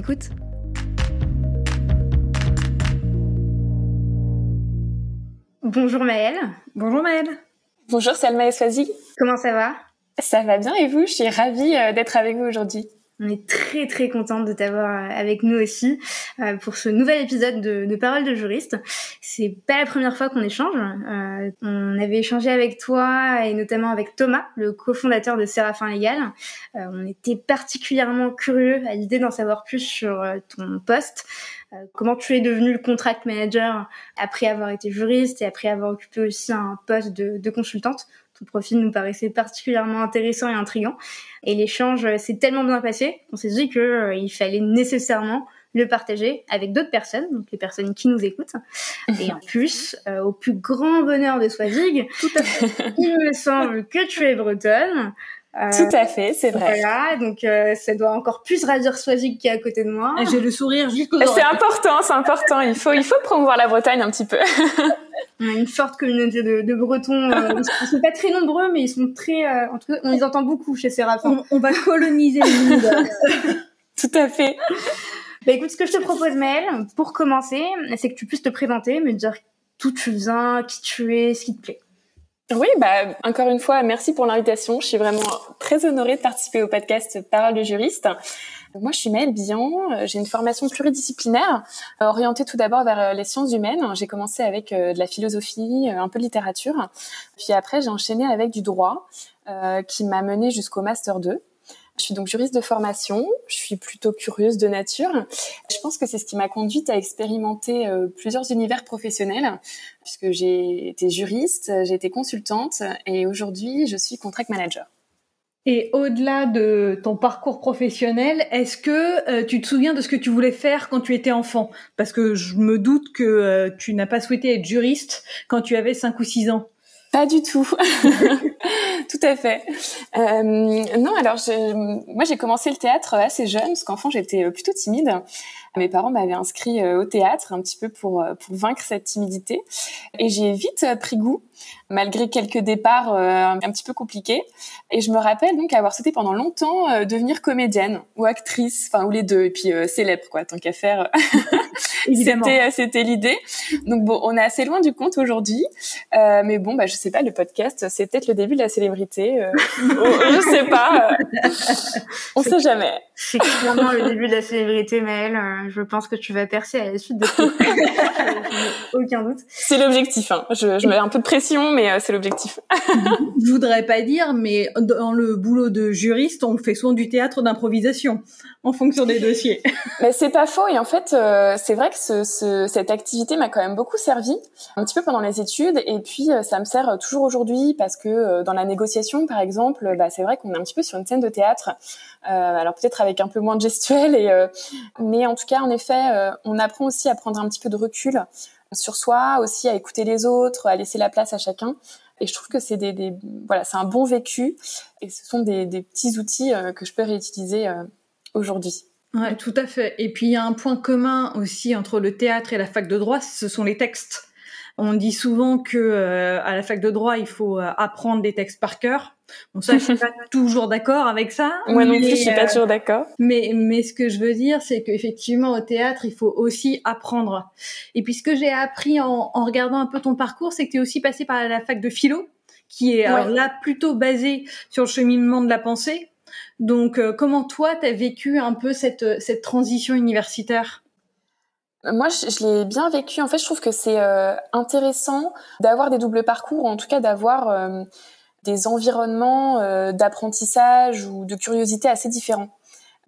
Écoute Bonjour Maëlle. Bonjour Maëlle. Bonjour Salma Eswazi. Comment ça va? Ça va bien et vous? Je suis ravie euh, d'être avec vous aujourd'hui. On est très très contente de t'avoir euh, avec nous aussi euh, pour ce nouvel épisode de, de Paroles de juriste. C'est pas la première fois qu'on échange. Euh, on avait échangé avec toi et notamment avec Thomas, le cofondateur de Séraphin Légal. Euh, on était particulièrement curieux à l'idée d'en savoir plus sur euh, ton poste. Comment tu es devenu le contract manager après avoir été juriste et après avoir occupé aussi un poste de, de consultante? Ton profil nous paraissait particulièrement intéressant et intrigant. Et l'échange s'est tellement bien passé qu'on s'est dit qu'il euh, fallait nécessairement le partager avec d'autres personnes, donc les personnes qui nous écoutent. Et en plus, euh, au plus grand bonheur de Swazig, il me semble que tu es bretonne. Euh, Tout à fait, c'est vrai. Voilà, donc euh, ça doit encore plus ravir Swazig qui est à côté de moi. J'ai le sourire jusqu'aux C'est important, c'est important. Il faut, il faut promouvoir la Bretagne un petit peu. on a une forte communauté de, de Bretons. Euh, ils sont pas très nombreux, mais ils sont très. Euh, en tout cas, on les entend beaucoup chez Séraphin. On, on va coloniser le monde. Tout à fait. Bah écoute, ce que je te propose, Maëlle, pour commencer, c'est que tu puisses te présenter, me dire d'où tu viens, qui tu es, ce qui te plaît. Oui, bah encore une fois, merci pour l'invitation. Je suis vraiment très honorée de participer au podcast Parole de juriste. Moi, je suis Maëlle Billon. J'ai une formation pluridisciplinaire orientée tout d'abord vers les sciences humaines. J'ai commencé avec de la philosophie, un peu de littérature. Puis après, j'ai enchaîné avec du droit, euh, qui m'a menée jusqu'au master 2. Je suis donc juriste de formation, je suis plutôt curieuse de nature. Je pense que c'est ce qui m'a conduite à expérimenter euh, plusieurs univers professionnels, puisque j'ai été juriste, j'ai été consultante et aujourd'hui je suis contract manager. Et au-delà de ton parcours professionnel, est-ce que euh, tu te souviens de ce que tu voulais faire quand tu étais enfant? Parce que je me doute que euh, tu n'as pas souhaité être juriste quand tu avais 5 ou 6 ans. Pas du tout. tout à fait. Euh, non, alors je, moi j'ai commencé le théâtre assez jeune parce qu'enfant j'étais plutôt timide. Mes parents m'avaient inscrit au théâtre un petit peu pour pour vaincre cette timidité et j'ai vite pris goût malgré quelques départs euh, un petit peu compliqués. Et je me rappelle donc avoir souhaité pendant longtemps euh, devenir comédienne ou actrice, enfin ou les deux, et puis euh, célèbre quoi, tant qu'à faire. c'était c'était l'idée. Donc bon, on est assez loin du compte aujourd'hui, mais bon, bah je sais pas, le podcast, c'est peut-être le début de la célébrité. je sais pas, on sait jamais. C'est clairement le début de la célébrité, Maëlle. je pense que tu vas percer à la suite de aucun doute. C'est l'objectif. Hein. Je, je mets un peu de pression, mais euh, c'est l'objectif. je voudrais pas dire, mais dans le boulot de juriste, on fait souvent du théâtre d'improvisation en fonction des dossiers. mais c'est pas faux. Et en fait, euh, c'est vrai que ce, ce, cette activité m'a quand même beaucoup servi, un petit peu pendant les études, et puis euh, ça me sert toujours aujourd'hui parce que dans la négociation, par exemple, bah, c'est vrai qu'on est un petit peu sur une scène de théâtre. alors peut-être avec un peu moins de gestuelle, et, mais en tout cas, en effet, on apprend aussi à prendre un petit peu de recul sur soi, aussi à écouter les autres, à laisser la place à chacun. Et je trouve que c'est des, des, voilà, c'est un bon vécu et ce sont des, des petits outils euh, que je peux réutiliser euh, aujourd'hui. Ouais, tout à fait. Et puis il y a un point commun aussi entre le théâtre et la fac de droit, ce sont les textes. On dit souvent que euh, à la fac de droit, il faut euh, apprendre des textes par cœur. Bon, ça, je suis pas toujours d'accord avec ça. Moi non plus, je suis pas toujours d'accord. Mais, mais ce que je veux dire, c'est qu'effectivement, au théâtre, il faut aussi apprendre. Et puis, ce que j'ai appris en, en, regardant un peu ton parcours, c'est que tu es aussi passé par la fac de philo, qui est alors là plutôt basée sur le cheminement de la pensée. Donc, euh, comment toi, tu as vécu un peu cette, cette transition universitaire? Moi, je, je l'ai bien vécu. En fait, je trouve que c'est euh, intéressant d'avoir des doubles parcours, ou en tout cas d'avoir euh, des environnements euh, d'apprentissage ou de curiosité assez différents.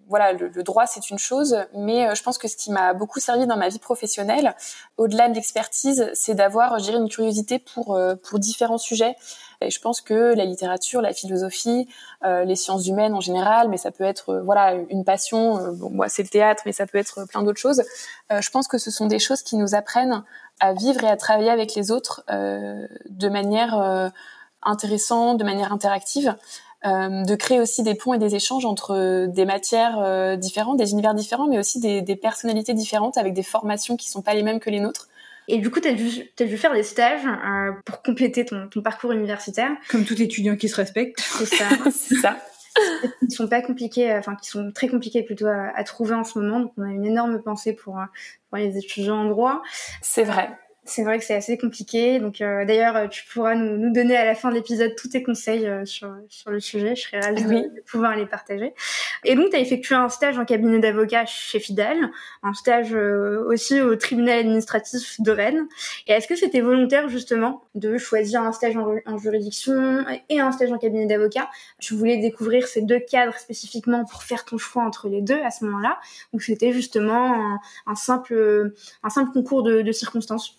voilà, le, droit c'est une chose, mais je pense que ce qui m'a beaucoup servi dans ma vie professionnelle, au-delà de l'expertise, c'est d'avoir, je dirais, une curiosité pour pour différents sujets. Et je pense que la littérature, la philosophie, les sciences humaines en général, mais ça peut être voilà une passion. bon, moi c'est le théâtre, mais ça peut être plein d'autres choses. je pense que ce sont des choses qui nous apprennent à vivre et à travailler avec les autres de manière intéressante, de manière interactive. Euh, de créer aussi des ponts et des échanges entre des matières euh, différentes, des univers différents, mais aussi des, des, personnalités différentes avec des formations qui sont pas les mêmes que les nôtres. Et du coup, tu as dû, as dû faire des stages euh, pour compléter ton, ton, parcours universitaire. Comme tout étudiant qui se respecte. C'est ça. C'est ça. qui sont pas compliqués, euh, enfin qui sont très compliqués plutôt à, à, trouver en ce moment. Donc on a une énorme pensée pour, pour les étudiants en droit. C'est vrai c'est vrai que c'est assez compliqué. Donc euh, d'ailleurs, tu pourras nous, nous, donner à la fin de l'épisode tous tes conseils euh, sur, sur le sujet. Je serais ravie de, pouvoir les partager. Et donc, tu as effectué un stage en cabinet d'avocat chez Fidel, un stage euh, aussi au tribunal administratif de Rennes. Et est-ce que c'était volontaire justement de choisir un stage en, en juridiction et un stage en cabinet d'avocat? Tu voulais découvrir ces deux cadres spécifiquement pour faire ton choix entre les deux à ce moment-là? Ou c'était justement un, un, simple, un simple concours de, de circonstances?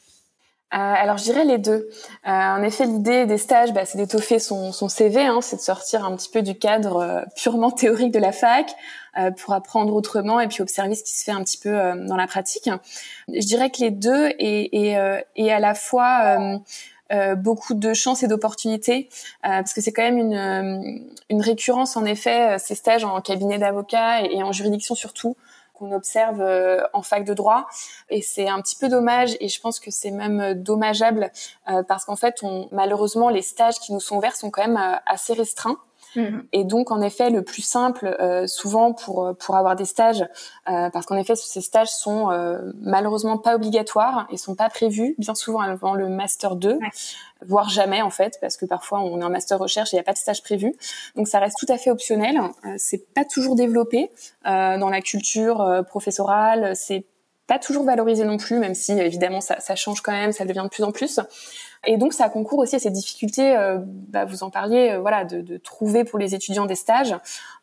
Euh, alors je dirais les deux. Euh, en effet, l'idée des stages, bah, c'est d'étoffer son, son CV, hein, c'est de sortir un petit peu du cadre euh, purement théorique de la fac pour apprendre autrement et puis observer ce qui se fait un petit peu dans la pratique. Je dirais que les deux et, à la fois beaucoup de chance et d'opportunités parce que c'est quand même une, une récurrence en effet ces stages en cabinet d'avocat et, en juridiction surtout qu'on observe euh, en fac de droit. Et c'est un petit peu dommage, et je pense que c'est même euh, dommageable, euh, parce qu'en fait, on, malheureusement, les stages qui nous sont ouverts sont quand même assez restreints. Mhm. Et donc, en effet, le plus simple, euh, souvent pour pour avoir des stages, euh, parce qu'en effet, ces stages sont euh, malheureusement pas obligatoires et sont pas prévus bien souvent avant le master 2, voire jamais en fait, parce que parfois on est en master recherche et il n'y a pas de stage prévu. Donc, ça reste tout à fait optionnel. c'est pas toujours développé dans la culture professorale. C'est pas toujours valorisé non plus, même si évidemment ça, ça change quand même, ça devient de plus en plus. Et donc, ça concourt aussi à ces difficultés, euh, bah, vous en parliez, euh, voilà, de, de, trouver pour les étudiants des stages,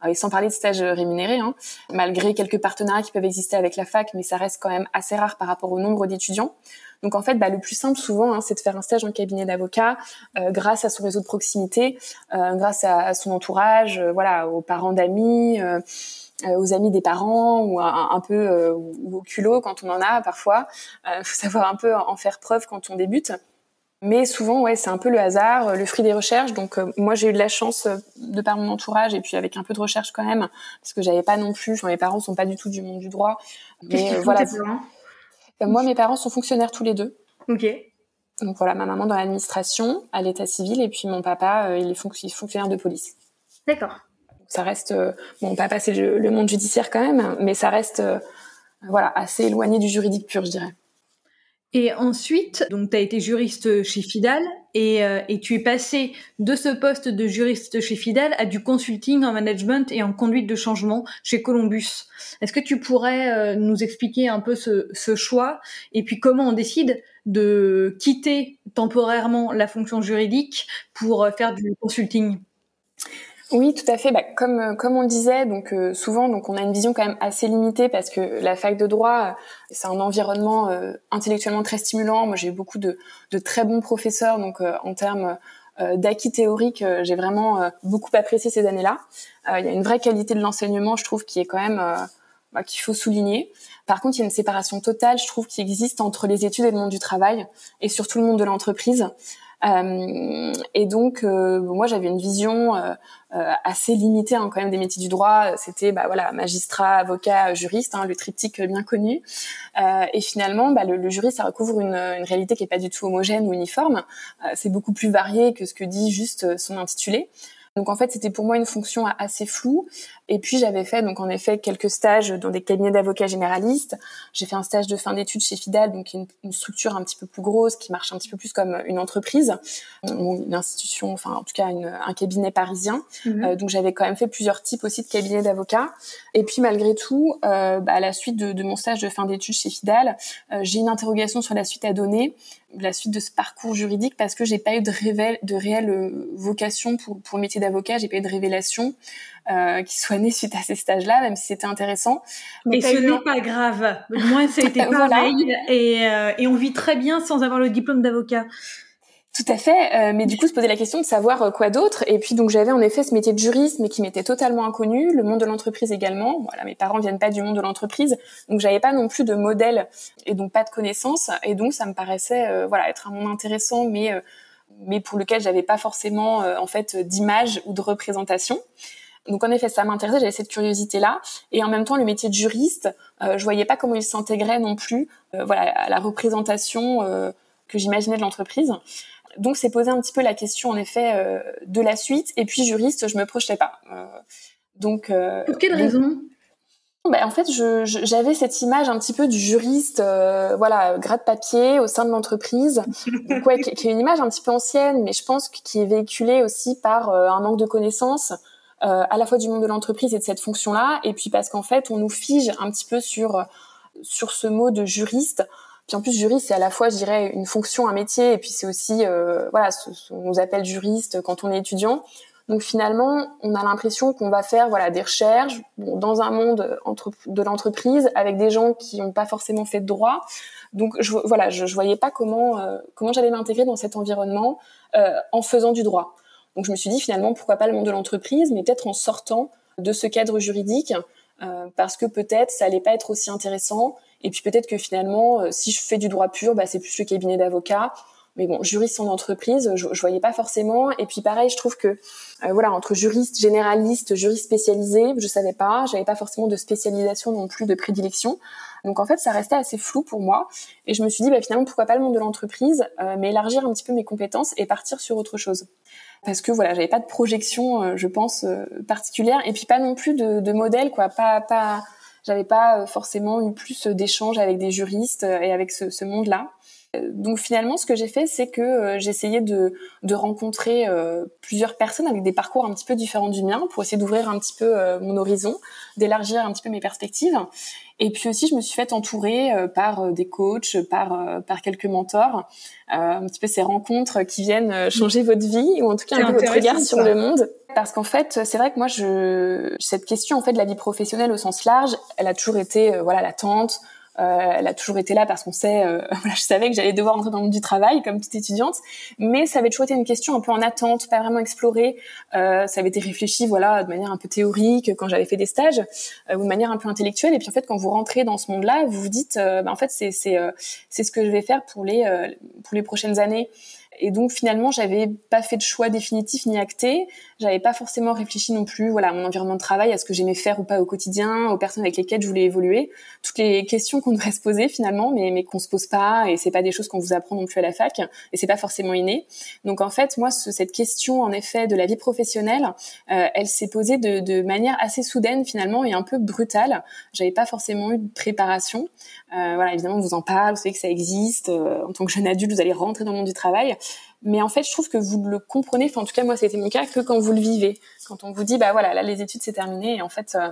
euh, et sans parler de stages rémunérés, hein, malgré quelques partenariats qui peuvent exister avec la fac, mais ça reste quand même assez rare par rapport au nombre d'étudiants. Donc en fait, bah, le plus simple souvent, hein, c'est de faire un stage en cabinet d'avocat grâce à son réseau de proximité, grâce à, son entourage, voilà, aux parents d'amis, aux amis des parents ou un, peu ou au culot quand on en a parfois. Il faut savoir un peu en faire preuve quand on débute. Mais souvent, ouais, c'est un peu le hasard, euh, le fruit des recherches. Donc, euh, moi, j'ai eu de la chance euh, de par mon entourage et puis avec un peu de recherche quand même, parce que j'avais pas non plus. Enfin, mes parents sont pas du tout du monde du droit. Mais voilà. moi, mes parents sont fonctionnaires tous les deux. Ok. Donc voilà, ma maman dans l'administration, à l'état civil, et puis mon papa, il est fonctionnaire de police. D'accord. Ça reste, bon, papa c'est le, monde judiciaire quand même, mais ça reste, voilà, assez éloigné du juridique pur, je dirais. Et ensuite, donc tu as été juriste chez Fidal et, euh, et, tu es passé de ce poste de juriste chez Fidal à du consulting en management et en conduite de changement chez Columbus. Est-ce que tu pourrais euh, nous expliquer un peu ce, choix et puis comment on décide de quitter temporairement la fonction juridique pour euh, faire du consulting? Oui, tout à fait. Bah, comme euh, comme on le disait, donc euh, souvent, donc on a une vision quand même assez limitée parce que la fac de droit, euh, c'est un environnement intellectuellement très stimulant. Moi, j'ai eu beaucoup de, de très bons professeurs, donc en termes d'acquis théoriques, j'ai vraiment beaucoup apprécié ces années-là. Il y a une vraie qualité de l'enseignement, je trouve, qui est quand même bah, qu'il faut souligner. Par contre, il y a une séparation totale, je trouve, qui existe entre les études et le monde du travail, et surtout le monde de l'entreprise. Euh, et donc, euh, moi, j'avais une vision euh, assez limitée hein, quand même des métiers du droit. C'était, bah voilà, magistrat, avocat, juriste, hein, le triptyque bien connu. et finalement, bah, le, le juriste, ça recouvre une, une, réalité qui est pas du tout homogène ou uniforme. c'est beaucoup plus varié que ce que dit juste son intitulé. Donc en fait, c'était pour moi une fonction assez floue. Et puis j'avais fait donc en effet quelques stages dans des cabinets d'avocats généralistes. J'ai fait un stage de fin d'études chez Fidal, donc une, une, structure un petit peu plus grosse qui marche un petit peu plus comme une entreprise, une institution, enfin en tout cas une, un cabinet parisien. Mhm. Euh, donc j'avais quand même fait plusieurs types aussi de cabinets d'avocats. Et puis malgré tout, euh, bah, à la suite de, de, mon stage de fin d'études chez Fidal, euh, j'ai une interrogation sur la suite à donner la suite de ce parcours juridique parce que j'ai pas eu de, révèle, de réelle vocation pour, pour le métier d'avocat, j'ai pas eu de révélation euh, qui soit née suite à ces stages-là, même si c'était intéressant. et ce n'est pas grave. Moi, ça a été pareil. et, euh, et on vit très bien sans avoir le diplôme d'avocat. Tout à fait, euh, mais du coup se poser la question de savoir euh, quoi d'autre. Et puis donc j'avais en effet ce métier de juriste, mais qui m'était totalement inconnu, le monde de l'entreprise également. Voilà, mes parents viennent pas du monde de l'entreprise, donc j'avais pas non plus de modèle et donc pas de connaissances. Et donc ça me paraissait euh, voilà être un monde intéressant, mais mais pour lequel j'avais pas forcément en fait d'image ou de représentation. Donc en effet, ça m'intéressait, j'avais cette curiosité-là, et en même temps le métier de juriste, je voyais pas comment il s'intégrait non plus, voilà, à la représentation que j'imaginais de l'entreprise. Donc c'est poser un petit peu la question en effet euh, de la suite. Et puis juriste, je me projetais pas. Euh, donc euh, pour quelle raison? Ben, en fait, j'avais cette image un petit peu du juriste, voilà, grade papier au sein de l'entreprise, ouais, qui, qui, est une image un petit peu ancienne, mais je pense qui est véhiculée aussi par un manque de connaissances, à la fois du monde de l'entreprise et de cette fonction-là, et puis parce qu'en fait, on nous fige un petit peu sur sur ce mot de juriste puis en plus, juriste, c'est à la fois, je dirais, une fonction, un métier, et puis c'est aussi, euh, voilà, ce, on nous appelle juriste quand on est étudiant. Donc finalement, on a l'impression qu'on va faire voilà des recherches dans un monde de l'entreprise avec des gens qui n'ont pas forcément fait de droit. Donc voilà, je, je voyais pas comment euh, comment j'allais m'intégrer dans cet environnement euh, en faisant du droit. Donc je me suis dit finalement pourquoi pas le monde de l'entreprise, mais peut-être en sortant de ce cadre juridique euh, parce que peut-être ça allait pas être aussi intéressant et puis peut-être que finalement, euh, si je fais du droit pur, bah, c'est plus le cabinet d'avocat. Mais bon, juriste en entreprise, je, je voyais pas forcément. Et puis pareil, je trouve que euh, voilà, entre juriste généraliste, juriste spécialisé, je savais pas, j'avais pas forcément de spécialisation non plus de prédilection. Donc en fait, ça restait assez flou pour moi. Et je me suis dit, bah, finalement, pourquoi pas le monde de l'entreprise, euh, mais élargir un petit peu mes compétences et partir sur autre chose. Parce que voilà, j'avais pas de projection, je pense, particulière, et puis pas non plus de, de modèle, quoi, pas pas j'avais pas euh, forcément eu plus d'échanges avec des juristes euh, et avec ce, ce monde-là. Euh, donc finalement, ce que j'ai fait, c'est que j'ai essayé de, de rencontrer plusieurs personnes avec des parcours un petit peu différents du mien pour essayer d'ouvrir un petit peu mon horizon, d'élargir un petit peu mes perspectives. Et puis aussi, je me suis fait entourer par des coachs, par par quelques mentors, un petit peu ces rencontres qui viennent changer votre vie ou en tout cas un peu votre regard sur le monde. Parce qu'en fait, c'est vrai que moi, je cette question en fait de la vie professionnelle au sens large, elle a toujours été euh, voilà latente. Euh, elle a toujours été là parce qu'on sait, euh, voilà, je savais que j'allais devoir entrer dans le monde du travail comme toute étudiante, mais ça avait toujours été une question un peu en attente, pas vraiment explorée. Euh, ça avait été réfléchi, voilà, de manière un peu théorique quand j'avais fait des stages, euh, ou de manière un peu intellectuelle. Et puis en fait, quand vous rentrez dans ce monde-là, vous vous dites, bah, en fait, c'est c'est c'est ce que je vais faire pour les pour les prochaines années. Et donc finalement, j'avais pas fait de choix définitif ni acté. J'avais pas forcément réfléchi non plus, voilà, à mon environnement de travail, à ce que j'aimais faire ou pas au quotidien, aux personnes avec lesquelles je voulais évoluer. Toutes les questions qu'on devrait se poser finalement, mais, mais qu'on se pose pas, et c'est pas des choses qu'on vous apprend non plus à la fac, et c'est pas forcément inné. Donc en fait, moi, cette question en effet de la vie professionnelle, euh, elle s'est posée de, de manière assez soudaine finalement et un peu brutale. J'avais pas forcément eu de préparation. Euh, voilà, évidemment, on vous en parle, vous savez que ça existe. Euh, en tant que jeune adulte, vous allez rentrer dans le monde du travail. Mais en fait, je trouve que vous le comprenez, enfin, en tout cas, moi, c'était mon cas, que quand vous le vivez. Quand on vous dit, bah voilà, là, les études, c'est terminé, et en fait, euh,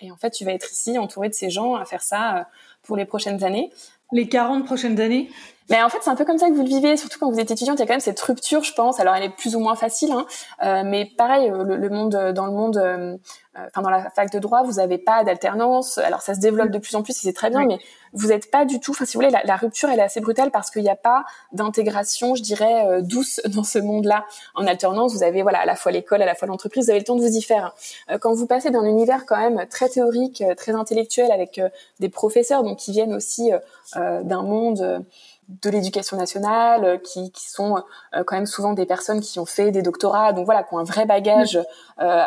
et en fait, tu vas être ici, entouré de ces gens, à faire ça euh, pour les prochaines années. Les 40 prochaines années? Mais en fait, c'est un peu comme ça que vous le vivez, surtout quand vous êtes étudiante. Il y a quand même cette rupture, je pense. Alors, elle est plus ou moins facile, hein, euh, mais pareil, le, le, monde dans le monde euh, enfin dans la fac de droit, vous n'avez pas d'alternance. Alors ça se développe de plus en plus, et c'est très bien, mais vous n'êtes pas du tout. Enfin, si vous voulez, la, la, rupture elle est assez brutale parce qu'il n'y a pas d'intégration, je dirais, euh, douce dans ce monde-là. En alternance, vous avez voilà à la fois l'école, à la fois l'entreprise, vous avez le temps de vous y faire. Euh, quand vous passez d'un univers quand même très théorique, très intellectuel, avec des professeurs donc qui viennent aussi d'un monde de l'éducation nationale, euh, qui, qui sont euh, quand même souvent des personnes qui ont fait des doctorats, donc voilà, qui ont un vrai bagage euh,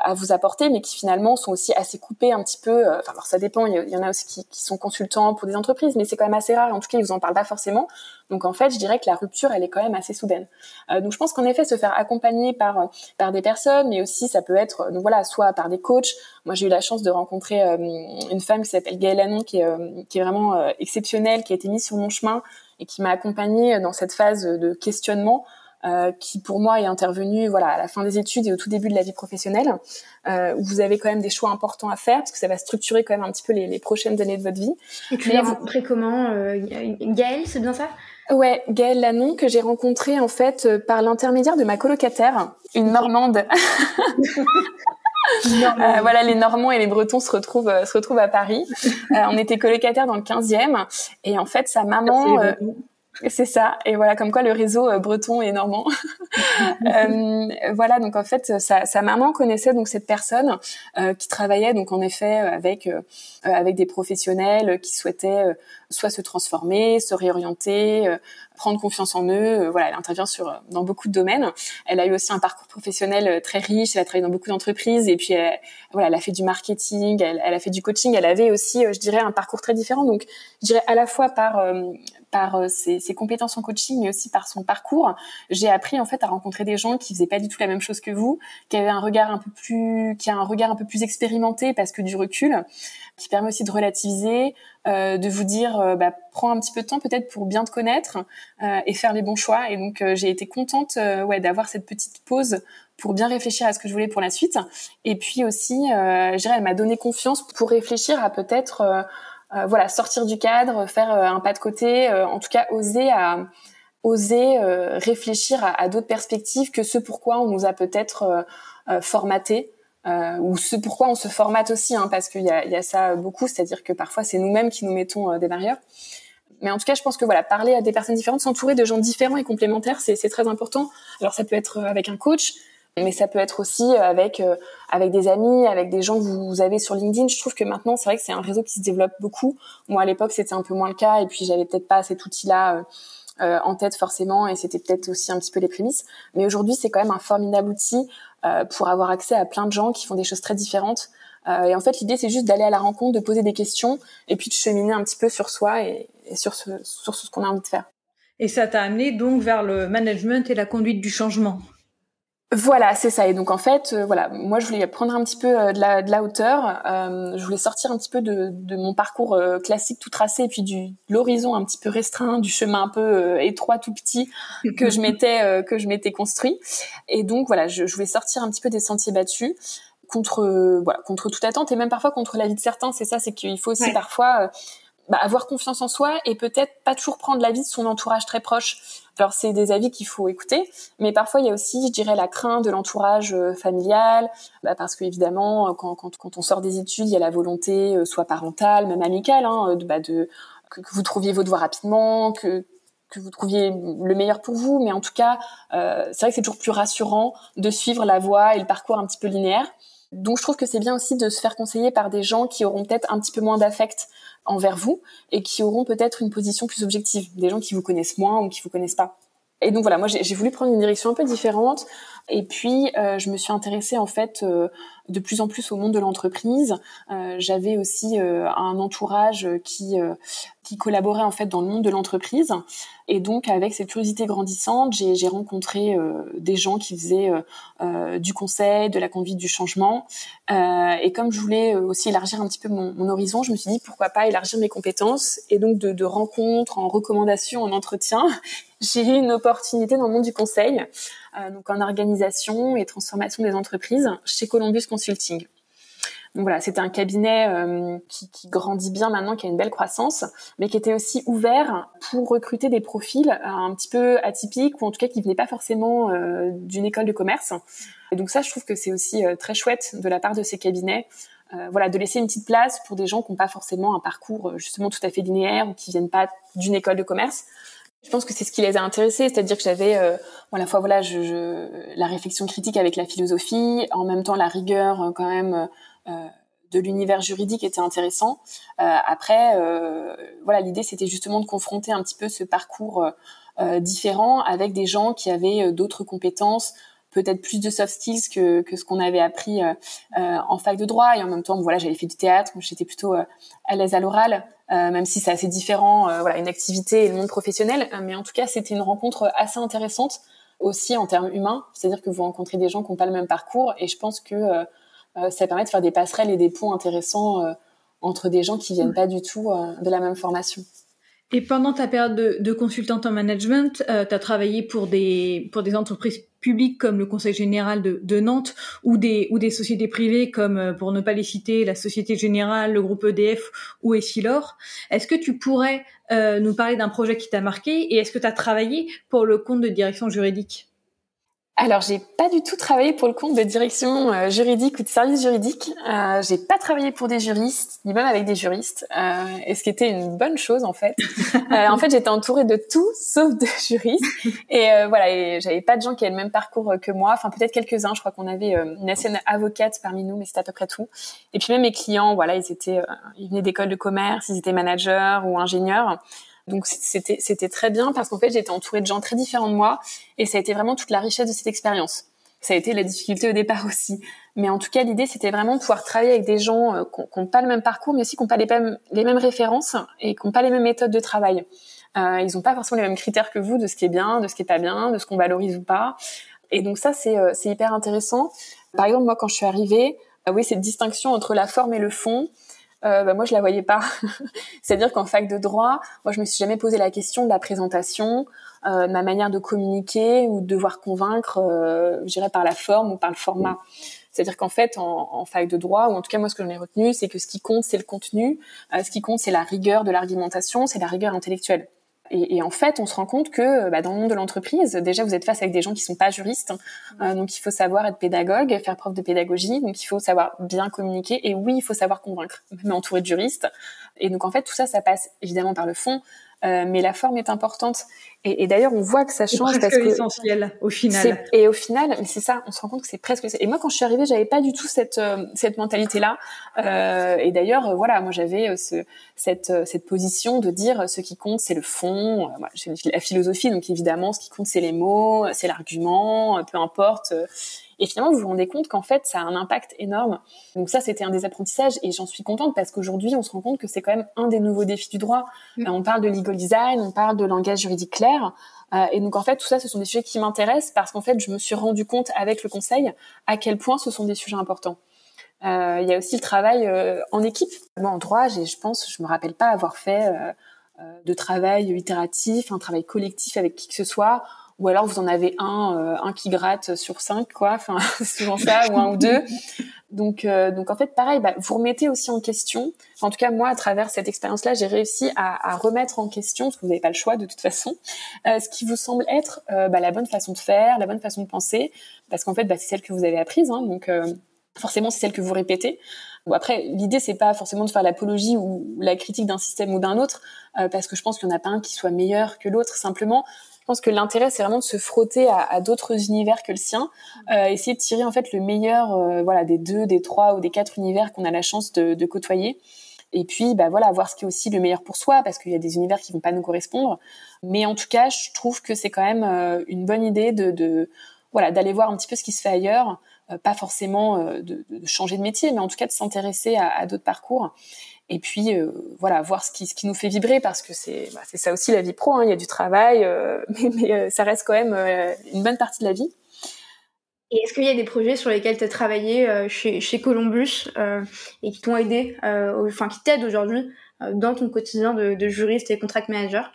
à vous apporter, mais qui finalement sont aussi assez coupés un petit peu. Enfin, alors ça dépend. Il y, en a aussi qui, qui, sont consultants pour des entreprises, mais c'est quand même assez rare. En tout cas, ils vous en parlent pas forcément. Donc en fait, je dirais que la rupture, elle est quand même assez soudaine. donc je pense qu'en effet, se faire accompagner par par des personnes, mais aussi ça peut être, donc voilà, soit par des coachs. Moi, j'ai eu la chance de rencontrer une femme qui s'appelle Gaëlle Anon, qui est, qui est vraiment exceptionnelle, qui a été mise sur mon chemin et qui m'a accompagnée dans cette phase de questionnement euh, qui pour moi est intervenue voilà à la fin des études et au tout début de la vie professionnelle euh, où vous avez quand même des choix importants à faire parce que ça va structurer quand même un petit peu les, les prochaines années de votre vie. Et tu l'as rencontré comment euh, Gaëlle, c'est bien ça? Ouais, Gaëlle Lanon que j'ai rencontrée en fait par l'intermédiaire de ma colocataire, une Normande. Euh, voilà, les Normands et les Bretons se retrouvent se retrouvent à Paris. on était colocataires dans le 15e et en fait sa maman c'est ça. Et voilà, comme quoi le réseau euh, breton et normand. euh, voilà, donc en fait, sa, sa, maman connaissait donc cette personne euh, qui travaillait donc en effet avec euh, avec des professionnels qui souhaitaient soit se transformer, se réorienter, prendre confiance en eux. voilà, elle intervient sur dans beaucoup de domaines. Elle a eu aussi un parcours professionnel très riche. Elle a travaillé dans beaucoup d'entreprises et puis elle, voilà, elle a fait du marketing, elle, elle, a fait du coaching. Elle avait aussi, je dirais, un parcours très différent. Donc, je dirais à la fois par par euh, ses, ses, compétences en coaching, mais aussi par son parcours, j'ai appris en fait à rencontrer des gens qui faisaient pas du tout la même chose que vous, qui avaient un regard un peu plus, qui a un regard un peu plus expérimenté parce que du recul, qui permet aussi de relativiser, euh, de vous dire, euh, bah, prends un petit peu de temps peut-être pour bien te connaître euh, et faire les bons choix. Et donc j'ai été contente, ouais, d'avoir cette petite pause pour bien réfléchir à ce que je voulais pour la suite. Et puis aussi, je dirais, elle m'a donné confiance pour réfléchir à peut-être euh, voilà, sortir du cadre, faire euh, un pas de côté, euh, en tout cas oser à oser réfléchir à, d'autres perspectives que ce pourquoi on nous a peut-être formaté. ou ce pourquoi on se formate aussi, hein, parce qu'il y a, y a, ça beaucoup, c'est-à-dire que parfois c'est nous-mêmes qui nous mettons des barrières. Mais en tout cas, je pense que voilà, parler à des personnes différentes, s'entourer de gens différents et complémentaires, c'est très important. Alors ça peut être avec un coach, mais ça peut être aussi euh, avec euh, avec des amis, avec des gens que vous avez sur LinkedIn. Je trouve que maintenant, c'est vrai que c'est un réseau qui se développe beaucoup. Moi, à l'époque, c'était un peu moins le cas, et puis j'avais peut-être pas cet outil-là euh, en tête forcément, et c'était peut-être aussi un petit peu les prémices. Mais aujourd'hui, c'est quand même un formidable outil pour avoir accès à plein de gens qui font des choses très différentes. et en fait, l'idée, c'est juste d'aller à la rencontre, de poser des questions, et puis de cheminer un petit peu sur soi et, et sur ce sur ce qu'on a envie de faire. Et ça t'a amené donc vers le management et la conduite du changement. Voilà, c'est ça. Et donc en fait, euh, voilà, moi je voulais prendre un petit peu euh, de, la, de la hauteur. Euh, je voulais sortir un petit peu de, de mon parcours classique tout tracé, et puis du l'horizon un petit peu restreint, du chemin un peu étroit tout petit que je m'étais que je m'étais construit. Et donc voilà, je, je, voulais sortir un petit peu des sentiers battus contre voilà contre toute attente et même parfois contre la vie de certains. C'est ça, c'est qu'il faut aussi parfois bah, avoir confiance en soi et peut-être pas toujours prendre l'avis de son entourage très proche. Alors c'est des avis qu'il faut écouter, mais parfois il y a aussi, je dirais, la crainte de l'entourage euh, familial, bah, parce qu'évidemment, quand, quand, quand, on sort des études, il y a la volonté, euh, soit parentale, même amicale, hein, de, bah, de que, vous trouviez votre voie rapidement, que que vous trouviez le meilleur pour vous, mais en tout cas, euh, c'est vrai que c'est toujours plus rassurant de suivre la voie et le parcours un petit peu linéaire. Donc je trouve que c'est bien aussi de se faire conseiller par des gens qui auront peut-être un petit peu moins d'affect envers vous et qui auront peut-être une position plus objective, des gens qui vous connaissent moins ou qui vous connaissent pas. Et donc voilà, moi j'ai voulu prendre une direction un peu différente et puis euh, je me suis intéressée en fait euh, de plus en plus au monde de l'entreprise. Euh, J'avais aussi euh, un entourage qui euh, qui collaborait en fait dans le monde de l'entreprise. Et donc avec cette curiosité grandissante, j'ai rencontré des gens qui faisaient du conseil, de la conduite du changement. et comme je voulais aussi élargir un petit peu mon, mon, horizon, je me suis dit pourquoi pas élargir mes compétences. Et donc de, de rencontres, en recommandations, en entretien, j'ai eu une opportunité dans le monde du conseil. Euh, donc en organisation et transformation des entreprises chez Columbus Consulting. Donc voilà, c'était un cabinet euh, qui, grandit bien maintenant, qui a une belle croissance, mais qui était aussi ouvert pour recruter des profils euh, un petit peu atypiques ou en tout cas qui venaient pas forcément d'une école de commerce. Et donc ça, je trouve que c'est aussi très chouette de la part de ces cabinets. voilà, de laisser une petite place pour des gens qui n'ont pas forcément un parcours justement tout à fait linéaire ou qui viennent pas d'une école de commerce, je pense que c'est ce qui les a intéressés, c'est-à-dire que j'avais euh, à la fois voilà je, je, la réflexion critique avec la philosophie, en même temps la rigueur euh, quand même euh, de l'univers juridique était intéressant. Euh, après, euh, voilà l'idée c'était justement de confronter un petit peu ce parcours différent avec des gens qui avaient d'autres compétences, peut-être plus de soft skills que, que ce qu'on avait appris en fac de droit et en même temps voilà j'avais fait du théâtre, j'étais plutôt à l'aise à l'oral. Euh, même si c'est assez différent, euh, voilà, une activité et le monde professionnel. Euh, mais en tout cas, c'était une rencontre assez intéressante aussi en termes humains, c'est-à-dire que vous rencontrez des gens qui n'ont pas le même parcours, et je pense que ça permet de faire des passerelles et des ponts intéressants entre des gens qui viennent pas du tout de la même formation. Et pendant ta période de, de consultante en management, euh, tu as travaillé pour des, pour des entreprises publiques comme le Conseil général de, de, Nantes ou des, ou des sociétés privées comme, euh, pour ne pas les citer, la Société Générale, le groupe EDF ou Essilor. Est-ce que tu pourrais euh, nous parler d'un projet qui t'a marqué et est-ce que tu as travaillé pour le compte de direction juridique? Alors, j'ai pas du tout travaillé pour le compte de direction euh, juridique ou de service juridique. Euh, j'ai pas travaillé pour des juristes, ni même avec des juristes, euh, et ce qui était une bonne chose en fait. Euh, en fait, j'étais entourée de tout sauf de juristes, et euh, voilà, et j'avais pas de gens qui avaient le même parcours que moi. Enfin, peut-être quelques-uns. Je crois qu'on avait une ancienne avocate parmi nous, mais c'était à peu près tout. Et puis même mes clients, voilà, ils étaient, ils venaient d'écoles de commerce, ils étaient managers ou ingénieurs. Donc c'était c'était très bien parce qu'en fait j'étais entourée de gens très différents de moi et ça a été vraiment toute la richesse de cette expérience. Ça a été la difficulté au départ aussi, mais en tout cas l'idée c'était vraiment de pouvoir travailler avec des gens euh, qui n'ont pas le même parcours, mais aussi qui n'ont pas les mêmes les mêmes références et qui n'ont pas les mêmes méthodes de travail. Euh, ils n'ont pas forcément les mêmes critères que vous de ce qui est bien, de ce qui est pas bien, de ce qu'on valorise ou pas. Et donc ça c'est euh, c'est hyper intéressant. Par exemple moi quand je suis arrivée, euh, oui cette distinction entre la forme et le fond euh, bah, moi je la voyais pas. C'est-à-dire qu'en fac de droit, moi je me suis jamais posé la question de la présentation, euh, ma manière de communiquer ou de devoir convaincre, euh, je dirais par la forme ou par le format. C'est-à-dire qu'en fait, en, en, fac de droit, ou en tout cas moi ce que j'en ai retenu, c'est que ce qui compte c'est le contenu, euh, ce qui compte c'est la rigueur de l'argumentation, c'est la rigueur intellectuelle. Et, et, en fait, on se rend compte que bah, dans le monde de l'entreprise, déjà vous êtes face avec des gens qui sont pas juristes, euh, donc il faut savoir être pédagogue, faire preuve de pédagogie, donc il faut savoir bien communiquer. Et oui, il faut savoir convaincre, même entouré de juristes. Et donc en fait, tout ça, ça passe évidemment par le fond, euh, mais la forme est importante. Et, et d'ailleurs, on voit que ça change parce que essentiel au final. Et au final, c'est ça, on se rend compte que c'est presque. Et moi, quand je suis arrivée, j'avais pas du tout cette euh, cette mentalité-là. Euh, et d'ailleurs, euh, voilà, moi j'avais ce, cette cette position de dire ce qui compte, c'est le fond. Moi, j'ai la philosophie, donc évidemment, ce qui compte, c'est les mots, c'est l'argument, peu importe. Et finalement, vous vous rendez compte qu'en fait, ça a un impact énorme. Donc ça, c'était un des apprentissages et j'en suis contente parce qu'aujourd'hui, on se rend compte que c'est quand même un des nouveaux défis du droit. Mm. on parle de legal design, on parle de langage juridique clair. Euh, et donc en fait, tout ça, ce sont des sujets qui m'intéressent parce qu'en fait, je me suis rendu compte avec le conseil à quel point ce sont des sujets importants. Euh, il y a aussi le travail euh, en équipe. Moi, en droit, je pense, je me rappelle pas avoir fait de travail itératif, un travail collectif avec qui que ce soit ou alors vous en avez un, qui gratte sur cinq, quoi. Enfin, souvent ça, ou un ou deux. Donc, euh, donc en fait, pareil, bah, vous remettez aussi en question. en tout cas, moi, à travers cette expérience-là, j'ai réussi à, remettre en question, parce que vous n'avez pas le choix de toute façon, euh, ce qui vous semble être euh, bah, la bonne façon de faire, la bonne façon de penser, parce qu'en fait, bah, c'est celle que vous avez apprise. Hein, donc, forcément, c'est celle que vous répétez. Bon, après, l'idée, c'est pas forcément de faire l'apologie ou la critique d'un système ou d'un autre, parce que je pense qu'il n'y en a pas un qui soit meilleur que l'autre. Simplement, pense que l'intérêt, c'est vraiment de se frotter à, d'autres univers que le sien, euh, essayer de tirer en fait le meilleur, euh, voilà, des deux, des trois ou des quatre univers qu'on a la chance de, côtoyer. Et puis, bah voilà, voir ce qui est aussi le meilleur pour soi, parce qu'il y a des univers qui vont pas nous correspondre. Mais en tout cas, je trouve que c'est quand même euh, une bonne idée de, voilà, d'aller voir un petit peu ce qui se fait ailleurs, pas forcément de, changer de métier, mais en tout cas de s'intéresser à d'autres parcours et puis euh, voilà voir ce qui ce qui nous fait vibrer parce que c'est bah, c'est ça aussi la vie pro hein. il y a du travail euh, mais, mais euh, ça reste quand même une bonne partie de la vie et est-ce qu'il y a des projets sur lesquels tu as travaillé euh, chez chez Columbus et qui t'ont aidé enfin qui t'aident aujourd'hui dans ton quotidien de, de, juriste et contract manager?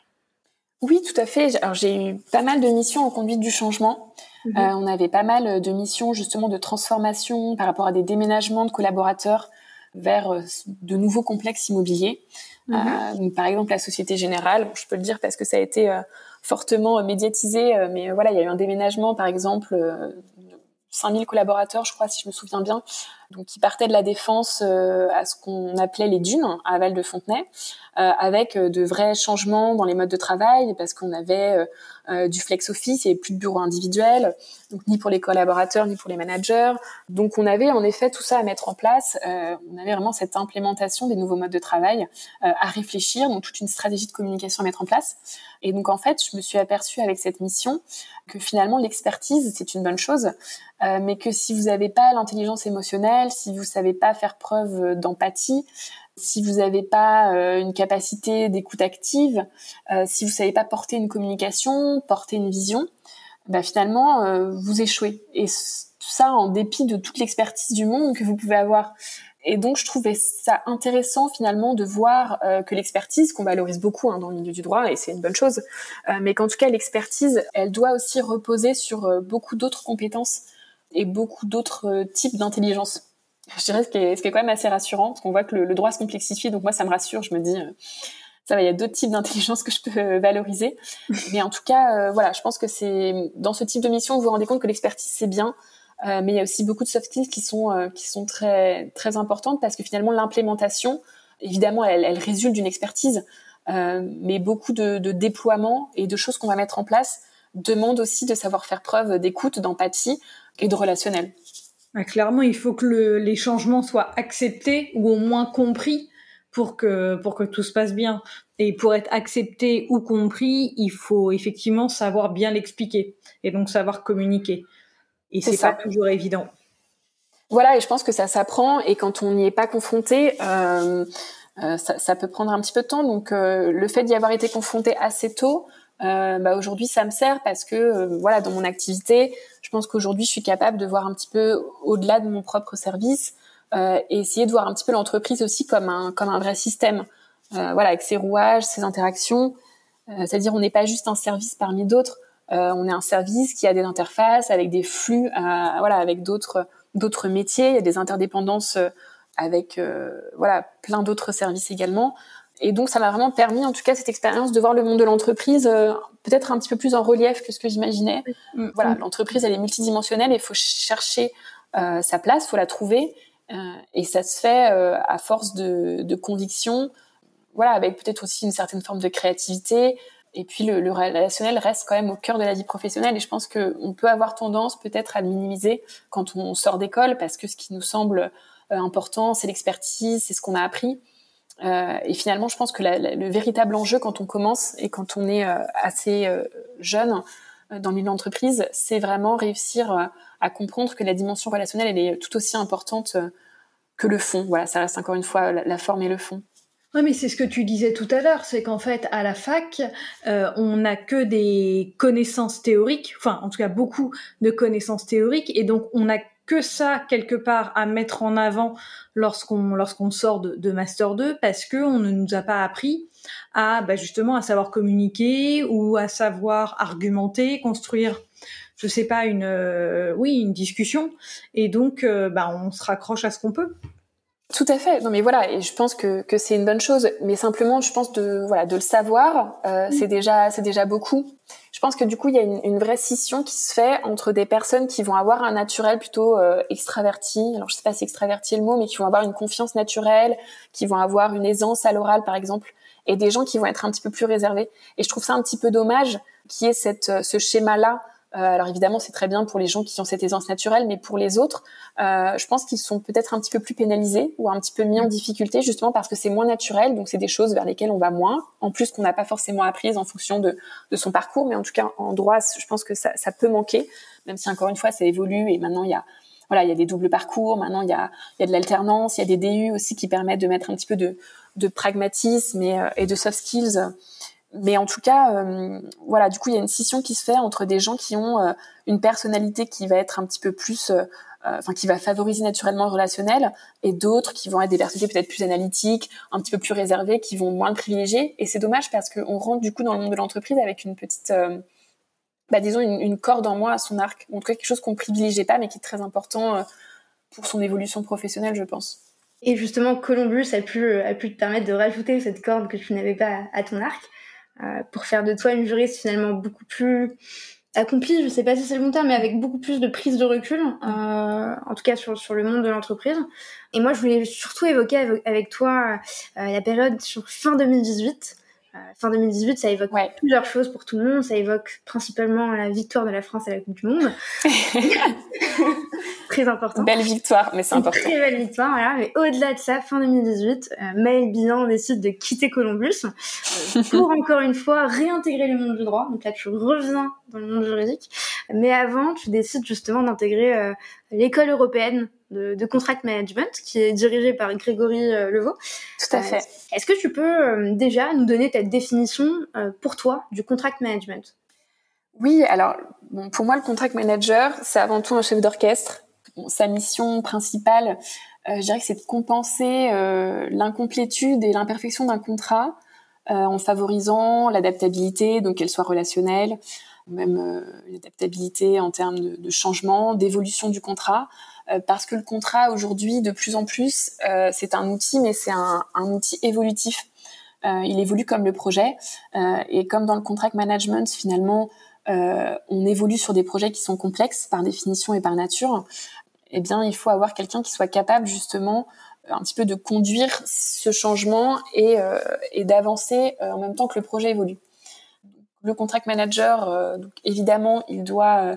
Oui tout à fait alors j'ai eu pas mal de missions en conduite du changement mm -hmm. on avait pas mal de missions justement de transformation par rapport à des déménagements de collaborateurs vers euh, de nouveaux complexes immobiliers. Mm -hmm. euh, par exemple, la Société Générale, je peux le dire parce que ça a été euh, fortement euh, médiatisé, euh, mais voilà, il y a eu un déménagement, par exemple, 5000 collaborateurs, je crois, si je me souviens bien, donc qui partaient de la défense euh, à ce qu'on appelait les dunes à Val de Fontenay, euh, avec de vrais changements dans les modes de travail, parce qu'on avait euh, du flex office et plus de bureaux individuels, donc ni pour les collaborateurs ni pour les managers. Donc on avait en effet tout ça à mettre en place. on avait vraiment cette implémentation des nouveaux modes de travail à réfléchir, donc toute une stratégie de communication à mettre en place. Et donc en fait, je me suis aperçue avec cette mission que finalement l'expertise c'est une bonne chose, euh, mais que si vous n'avez pas l'intelligence émotionnelle, si vous savez pas faire preuve d'empathie, si vous n'avez pas euh, une capacité d'écoute active, euh, si vous savez pas porter une communication, porter une vision, bah finalement euh, vous échouez. Et tout ça en dépit de toute l'expertise du monde que vous pouvez avoir. Et donc, je trouvais ça intéressant finalement de voir euh, que l'expertise, qu'on valorise beaucoup hein, dans le milieu du droit, et c'est une bonne chose, euh, mais qu'en tout cas, l'expertise, elle doit aussi reposer sur euh, beaucoup d'autres compétences et beaucoup d'autres types d'intelligence. Je dirais ce qui, est, ce qui est quand même assez rassurant, parce qu'on voit que le, le, droit se complexifie, donc moi, ça me rassure. Je me dis, ça va, il y a d'autres types d'intelligence que je peux valoriser. Mais en tout cas, voilà, je pense que c'est dans ce type de mission, vous vous rendez compte que l'expertise, c'est bien, euh, mais il y a aussi beaucoup de soft skills qui sont euh, qui sont très très importantes parce que finalement l'implémentation, évidemment, elle, elle résulte d'une expertise, euh, mais beaucoup de, de déploiements et de choses qu'on va mettre en place demandent aussi de savoir faire preuve d'écoute, d'empathie et de relationnel. Clairement, il faut que le, les changements soient acceptés ou au moins compris pour que pour que tout se passe bien. Et pour être accepté ou compris, il faut effectivement savoir bien l'expliquer et donc savoir communiquer. Et c'est pas toujours évident. Voilà, et je pense que ça s'apprend et quand on n'y est pas confronté, euh, euh, ça, ça, peut prendre un petit peu de temps. Donc euh, le fait d'y avoir été confronté assez tôt, bah, aujourd'hui ça me sert parce que voilà dans mon activité, pense qu'aujourd'hui je suis capable de voir un petit peu au-delà de mon propre service euh, et essayer de voir un petit peu l'entreprise aussi comme un comme un vrai système. voilà avec ses rouages, ses interactions. C'est-à-dire on n'est pas juste un service parmi d'autres. Euh, on est un service qui a des interfaces avec des flux, euh, voilà, avec d'autres d'autres métiers. Il y a des interdépendances euh, avec voilà plein d'autres services également. Et donc ça m'a vraiment permis, en tout cas, cette expérience de voir le monde de l'entreprise peut-être un petit peu plus en relief que ce que j'imaginais. Mm. Voilà, l'entreprise elle est multidimensionnelle, il faut chercher sa place, faut la trouver, et ça se fait à force de, de conviction, voilà, avec peut-être aussi une certaine forme de créativité, et puis le, le, relationnel reste quand même au cœur de la vie professionnelle et je pense qu'on peut avoir tendance peut-être à le minimiser quand on sort d'école parce que ce qui nous semble euh, important, c'est l'expertise, c'est ce qu'on a appris. Euh, et finalement, je pense que le véritable enjeu quand on commence et quand on est euh, assez euh, jeune dans le milieu d'entreprise, c'est vraiment réussir à comprendre que la dimension relationnelle, elle est tout aussi importante que le fond. Voilà, ça reste encore une fois la forme et le fond. Oui, mais c'est ce que tu disais tout à l'heure, c'est qu'en fait, à la fac, on n'a que des connaissances théoriques, enfin, en tout cas, beaucoup de connaissances théoriques, et donc on n'a que ça quelque part à mettre en avant lorsqu'on lorsqu'on sort de, de, master 2, parce que on ne nous a pas appris à bah, justement à savoir communiquer ou à savoir argumenter, construire je sais pas une euh, oui une discussion et donc euh, bah, on se raccroche à ce qu'on peut tout à fait. Non, mais voilà, et je pense que, que c'est une bonne chose. Mais simplement, je pense de voilà de le savoir, euh, mm. c'est déjà c'est déjà beaucoup. Je pense que du coup, il y a une, une, vraie scission qui se fait entre des personnes qui vont avoir un naturel plutôt euh, extraverti. Alors, je sais pas si extraverti est le mot, mais qui vont avoir une confiance naturelle, qui vont avoir une aisance à l'oral, par exemple, et des gens qui vont être un petit peu plus réservés. Et je trouve ça un petit peu dommage qui est cette ce schéma-là euh, alors évidemment, c'est très bien pour les gens qui ont cette aisance naturelle, mais pour les autres, euh, je pense qu'ils sont peut-être un petit peu plus pénalisés ou un petit peu mis en difficulté justement parce que c'est moins naturel, donc c'est des choses vers lesquelles on va moins. En plus, qu'on n'a pas forcément apprises en fonction de, de, son parcours, mais en tout cas en droit, je pense que ça, ça peut manquer, même si encore une fois, ça évolue et maintenant il y a voilà, il y a des doubles parcours, maintenant il y a, il y a de l'alternance, il y a des DU aussi qui permettent de mettre un petit peu de, de pragmatisme et, euh, et de soft skills mais en tout cas, euh, voilà, du coup, il y a une scission qui se fait entre des gens qui ont euh, une personnalité qui va être un petit peu plus, euh, enfin, qui va favoriser naturellement le relationnel, et d'autres qui vont être des personnalités peut-être plus analytiques, un petit peu plus réservées, qui vont moins le privilégier. Et c'est dommage parce qu'on rentre du coup dans le monde de l'entreprise avec une petite, bah, disons, une, corde en moins à son arc. En tout cas, quelque chose qu'on privilégiait pas, mais qui est très important pour son évolution professionnelle, je pense. Et justement, Columbus a pu, a pu te permettre de rajouter cette corde que tu n'avais pas à ton arc. Euh, pour faire de toi une juriste finalement beaucoup plus accomplie, je sais pas si c'est le bon terme, mais avec beaucoup plus de prise de recul, euh, en tout cas sur, sur le monde de l'entreprise. Et moi, je voulais surtout évoquer avec, toi euh, la période sur fin 2018. Euh, fin 2018, ça évoque plusieurs choses pour tout le monde. Ça évoque principalement la victoire de la France à la Coupe du Monde. très important. Belle victoire, mais c'est important. Très belle victoire, voilà. Mais au-delà de ça, fin 2018, euh, Maël Bilan décide de quitter Columbus euh, pour encore une fois réintégrer le monde du droit. Donc là, tu reviens dans le monde juridique. Mais avant, tu décides justement d'intégrer euh, l'école européenne de, de, contract management qui est dirigée par Grégory euh, Levaux. Tout à fait. Est-ce que tu peux déjà nous donner ta définition pour toi du contract management? Oui, alors bon, pour moi, le contract manager, c'est avant tout un chef d'orchestre. sa mission principale, euh, je dirais que c'est de compenser euh, l'incomplétude et l'imperfection d'un contrat euh, en favorisant l'adaptabilité, donc qu'elle soit relationnelle, même l'adaptabilité en termes de, de changement, d'évolution du contrat, parce que le contrat aujourd'hui, de plus en plus, c'est un outil, mais c'est un, outil évolutif. il évolue comme le projet, et comme dans le contract management, finalement, euh, on évolue sur des projets qui sont complexes par définition et par nature, eh bien, il faut avoir quelqu'un qui soit capable justement un petit peu de conduire ce changement et, euh, d'avancer euh, en même temps que le projet évolue. Le contract manager, euh, évidemment, il doit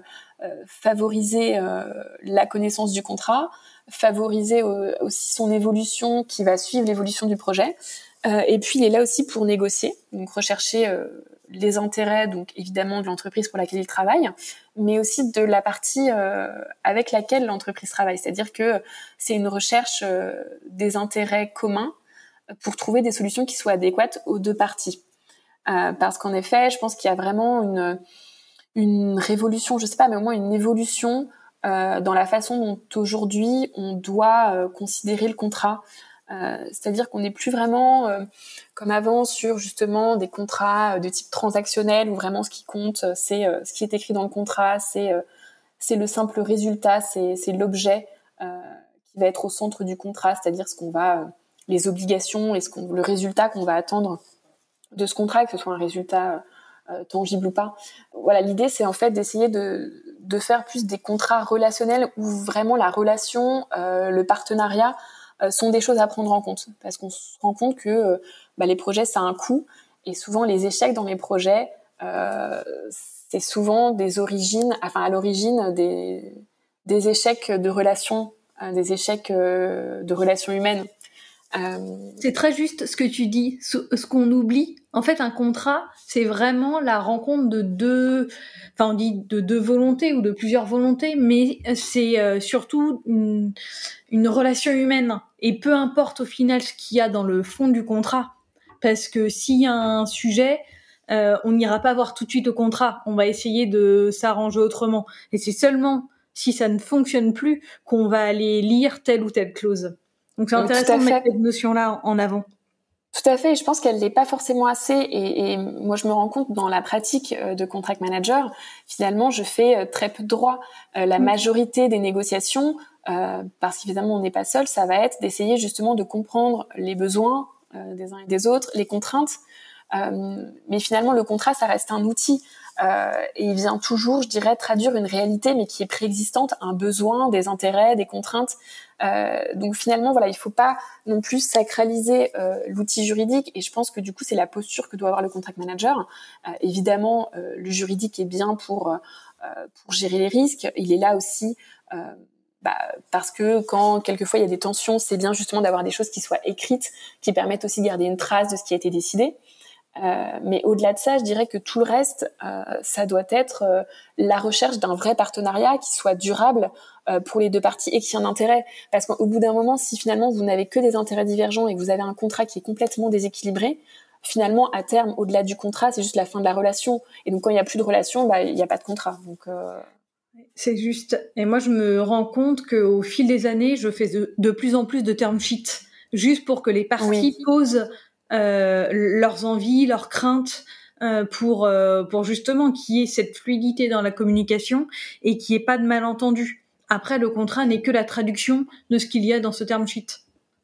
favoriser la connaissance du contrat, favoriser aussi son évolution qui va suivre l'évolution du projet. et puis, il est là aussi pour négocier, donc rechercher les intérêts, donc évidemment de l'entreprise pour laquelle il travaille, mais aussi de la partie euh, avec laquelle l'entreprise travaille. C'est-à-dire que c'est une recherche euh, des intérêts communs pour trouver des solutions qui soient adéquates aux deux parties. Euh, parce qu'en effet, je pense qu'il y a vraiment une, une révolution, je sais pas, mais au moins une évolution dans la façon dont aujourd'hui on doit considérer le contrat. Euh, c'est-à-dire qu'on n'est plus vraiment euh, comme avant sur justement des contrats euh, de type transactionnel où vraiment ce qui compte c'est ce qui est écrit dans le contrat, c'est c'est le simple résultat, c'est l'objet qui va être au centre du contrat, c'est-à-dire ce qu'on va les obligations et ce le résultat qu'on va attendre de ce contrat, que ce soit un résultat tangible ou pas. Voilà, l'idée c'est en fait d'essayer de, de faire plus des contrats relationnels où vraiment la relation, le partenariat euh, sont des choses à prendre en compte parce qu'on se rend compte que euh, bah, les projets ça a un coût et souvent les échecs dans les projets euh, c'est souvent des origines, enfin à l'origine des, des échecs de relations, des échecs de relations humaines. C'est très juste ce que tu dis. Ce, qu'on oublie, en fait, un contrat, c'est vraiment la rencontre de deux, enfin on dit de deux volontés ou de plusieurs volontés, mais c'est surtout une, relation humaine. Et peu importe au final ce qu'il y a dans le fond du contrat, parce que s'il y a un sujet, euh, on n'ira pas voir tout de suite au contrat. On va essayer de s'arranger autrement. Et c'est seulement si ça ne fonctionne plus qu'on va aller lire telle ou telle clause. Donc c'est intéressant de mettre cette notion-là en avant. Tout à fait. Je pense qu'elle n'est pas forcément assez. Et, et, moi, je me rends compte dans la pratique euh, de contract manager, finalement, je fais euh, très peu de droit. La mm. majorité des négociations euh, parce qu'évidemment on n'est pas seul, ça va être d'essayer justement de comprendre les besoins euh, des uns et des autres, les contraintes. Euh, mais finalement, le contrat, ça reste un outil et il vient toujours, je dirais, traduire une réalité, mais qui est préexistante, un besoin, des intérêts, des contraintes. donc finalement, voilà, il faut pas non plus sacraliser l'outil juridique. Et je pense que du coup, c'est la posture que doit avoir le contract manager. évidemment, le juridique est bien pour pour gérer les risques. Il est là aussi bah, parce que quand quelquefois il y a des tensions, c'est bien justement d'avoir des choses qui soient écrites, qui permettent aussi de garder une trace de ce qui a été décidé. Euh, mais au-delà de ça, je dirais que tout le reste, euh, ça doit être euh, la recherche d'un vrai partenariat qui soit durable euh, pour les deux parties et qui ait un intérêt. Parce qu'au bout d'un moment, si finalement vous n'avez que des intérêts divergents et que vous avez un contrat qui est complètement déséquilibré, finalement, à terme, au-delà du contrat, c'est juste la fin de la relation. Et donc, quand il n'y a plus de relation, bah, il n'y a pas de contrat. Donc, c'est juste. Et moi, je me rends compte qu'au fil des années, je fais de, plus en plus de term sheets, juste pour que les parties posent euh, leurs envies, leurs craintes, euh, pour euh, pour justement qu'il y ait cette fluidité dans la communication et qu'il n'y ait pas de malentendu. Après, le contrat n'est que la traduction de ce qu'il y a dans ce term sheet.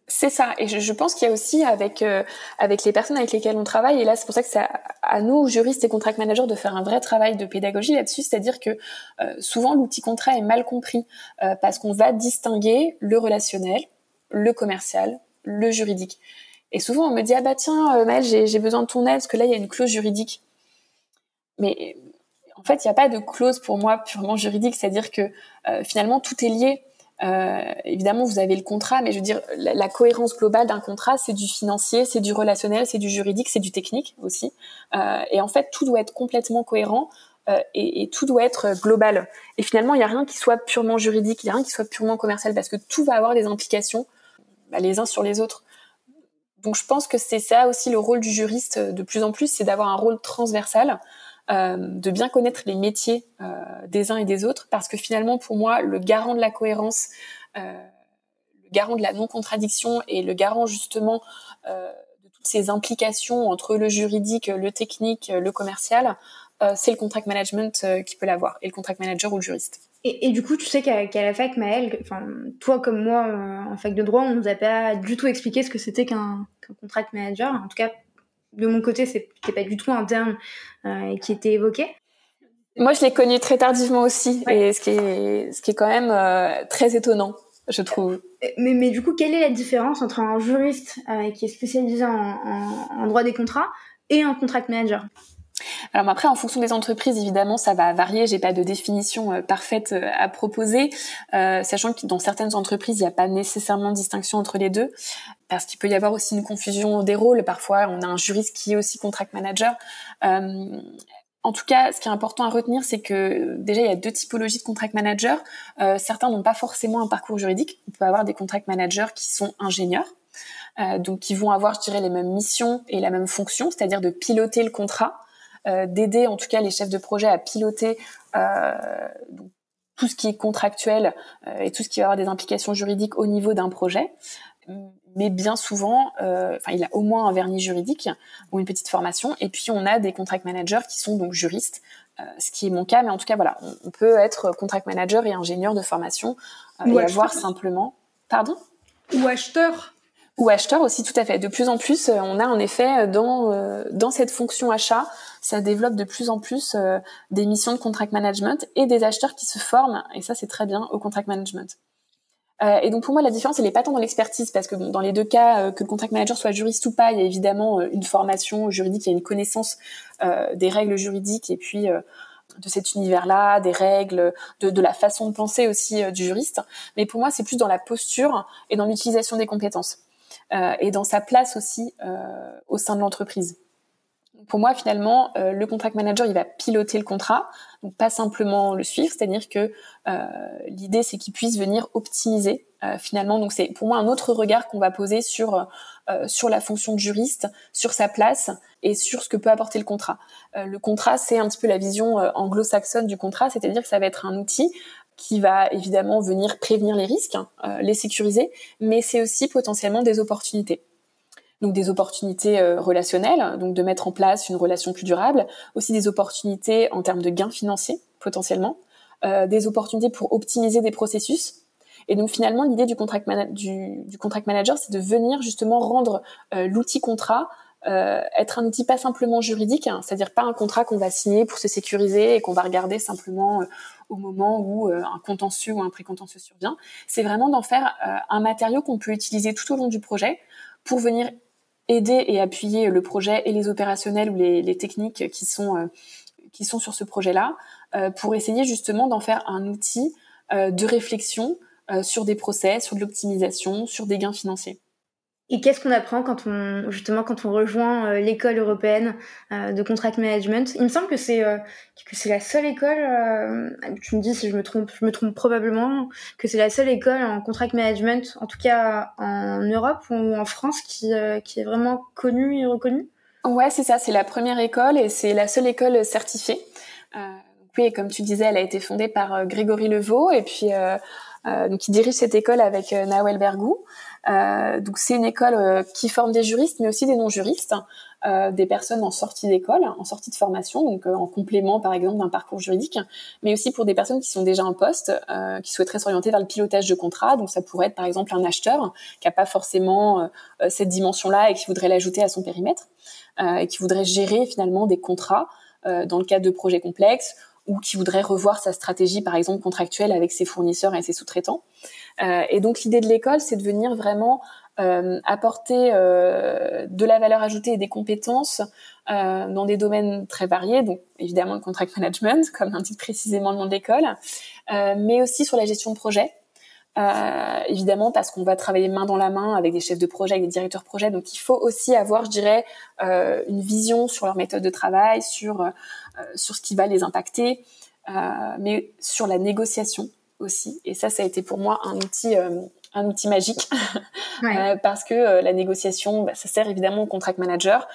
C'est ça. Et je, pense qu'il y a aussi avec euh, avec les personnes avec lesquelles on travaille, et là c'est pour ça que c'est à, nous, juristes et contract managers, de faire un vrai travail de pédagogie là-dessus. C'est-à-dire que euh, souvent l'outil contrat est mal compris euh, parce qu'on va distinguer le relationnel, le commercial, le juridique. Et souvent on me dit ah bah tiens Maëlle, j'ai besoin de ton aide parce que là il y a une clause juridique. Mais en fait il n'y a pas de clause pour moi purement juridique. C'est-à-dire que finalement tout est lié. Euh, évidemment, vous avez le contrat, mais je veux dire, la, cohérence globale d'un contrat, c'est du financier, c'est du relationnel, c'est du juridique, c'est du technique aussi. Euh, et en fait, tout doit être complètement cohérent euh, et, et, tout doit être global. Et finalement, il n'y a rien qui soit purement juridique, il n'y a rien qui soit purement commercial, parce que tout va avoir des implications bah, les uns sur les autres. Donc, je pense que c'est ça aussi le rôle du juriste de plus en plus, c'est d'avoir un rôle transversal de bien connaître les métiers des uns et des autres, parce que finalement, pour moi, le garant de la cohérence, le garant de la non-contradiction et le garant justement de toutes ces implications entre le juridique, le technique, le commercial, c'est le contract management qui peut l'avoir, et le contract manager ou le juriste. Et, et, du coup, tu sais qu'à la fac, Maëlle, enfin, toi comme moi euh, en fac de droit, on nous a pas du tout expliqué ce que c'était qu'un contract manager. En tout cas, de mon côté, c'était pas du tout un terme euh, qui était évoqué. Moi, je l'ai connu très tardivement aussi, et ce qui est, ce qui est quand même euh, très étonnant, je trouve. Mais, mais du coup, quelle est la différence entre un juriste qui est spécialisé en, en, en droit des contrats et un contract manager? Alors après, en fonction des entreprises, évidemment, ça va varier. J'ai pas de définition euh, parfaite euh, à proposer, euh, sachant que dans certaines entreprises, il n'y a pas nécessairement de distinction entre les deux, parce qu'il peut y avoir aussi une confusion des rôles. Parfois, on a un juriste qui est aussi contract manager. en tout cas, ce qui est important à retenir, c'est que déjà, il y a deux typologies de contract managers. certains n'ont pas forcément un parcours juridique. On peut avoir des contract managers qui sont ingénieurs, donc qui vont avoir, je dirais, les mêmes missions et la même fonction, c'est-à-dire de piloter le contrat, d'aider en tout cas les chefs de projet à piloter euh, tout ce qui est contractuel euh, et tout ce qui va avoir des implications juridiques au niveau d'un projet mais bien souvent, enfin, il a au moins un vernis juridique ou une petite formation. Et puis, on a des contract managers qui sont donc juristes, ce qui est mon cas. Mais en tout cas, voilà, on, peut être contract manager et ingénieur de formation ou et avoir simplement, pardon, ou acheteur. Ou acheteur aussi, tout à fait. De plus en plus, on a en effet dans dans cette fonction achat ça développe de plus en plus euh, des missions de contract management et des acheteurs qui se forment, et ça c'est très bien, au contract management. Euh, et donc pour moi la différence elle n'est pas tant dans l'expertise parce que dans les deux cas euh, que le contract manager soit juriste ou pas il y a évidemment une formation juridique, il y a une connaissance des règles juridiques et puis de cet univers-là, des règles, de, la façon de penser aussi du juriste. Mais pour moi c'est plus dans la posture et dans l'utilisation des compétences et dans sa place aussi au sein de l'entreprise pour moi, finalement, euh, le contract manager, il va piloter le contrat, donc pas simplement le suivre. C'est-à-dire que euh, l'idée, c'est qu'il puisse venir optimiser euh, finalement. Donc c'est pour moi un autre regard qu'on va poser sur sur la fonction de juriste, sur sa place et sur ce que peut apporter le contrat. le contrat, c'est un petit peu la vision anglo-saxonne du contrat, c'est-à-dire que ça va être un outil qui va évidemment venir prévenir les risques, les sécuriser, mais c'est aussi potentiellement des opportunités donc des opportunités euh, relationnelles, donc de mettre en place une relation plus durable, aussi des opportunités en termes de gains financiers potentiellement, euh, des opportunités pour optimiser des processus. Et donc finalement, l'idée du contract, du, manager, c'est de venir justement rendre euh, l'outil contrat être un outil pas simplement juridique, hein, c'est-à-dire pas un contrat qu'on va signer pour se sécuriser et qu'on va regarder simplement au moment où un contentieux ou un précontentieux survient. C'est vraiment d'en faire un matériau qu'on peut utiliser tout au long du projet pour venir aider et appuyer le projet et les opérationnels ou les, techniques qui sont euh, qui sont sur ce projet-là euh, pour essayer justement d'en faire un outil euh, de réflexion sur des process, sur de l'optimisation, sur des gains financiers. Et qu'est-ce qu'on apprend quand on justement quand on rejoint euh, l'école européenne euh, de contract management? Il me semble que c'est euh, que c'est la seule école. tu me dis si je me trompe, je me trompe probablement que c'est la seule école en contract management, en tout cas en Europe ou en France, qui qui est vraiment connue et reconnue? Ouais, c'est ça. C'est la première école et c'est la seule école certifiée. oui, comme tu disais, elle a été fondée par Grégory Levaux et puis donc il dirige cette école avec Nawel Bergou. Euh, donc c'est une école euh, qui forme des juristes, mais aussi des non-juristes, euh, des personnes en sortie d'école, en sortie de formation, donc en complément par exemple d'un parcours juridique, mais aussi pour des personnes qui sont déjà en poste, qui souhaiteraient s'orienter vers le pilotage de contrat. Donc ça pourrait être par exemple un acheteur qui n'a pas forcément cette dimension-là et qui voudrait l'ajouter à son périmètre, et qui voudrait gérer finalement des contrats dans le cadre de projets complexes ou qui voudrait revoir sa stratégie, par exemple contractuelle avec ses fournisseurs et ses sous-traitants. Euh, et donc l'idée de l'école, c'est de venir vraiment euh, apporter euh, de la valeur ajoutée et des compétences dans des domaines très variés, donc évidemment le contract management, comme l'indique précisément le nom de l'école, mais aussi sur la gestion de projet. Évidemment parce qu'on va travailler main dans la main avec des chefs de projet, avec des directeurs de projet, donc il faut aussi avoir, je dirais, une vision sur leur méthode de travail, sur sur ce qui va les impacter, mais sur la négociation aussi. Et ça, ça a été pour moi un outil, euh, un outil magique euh, parce que euh, la négociation, bah, ça sert évidemment au contract manager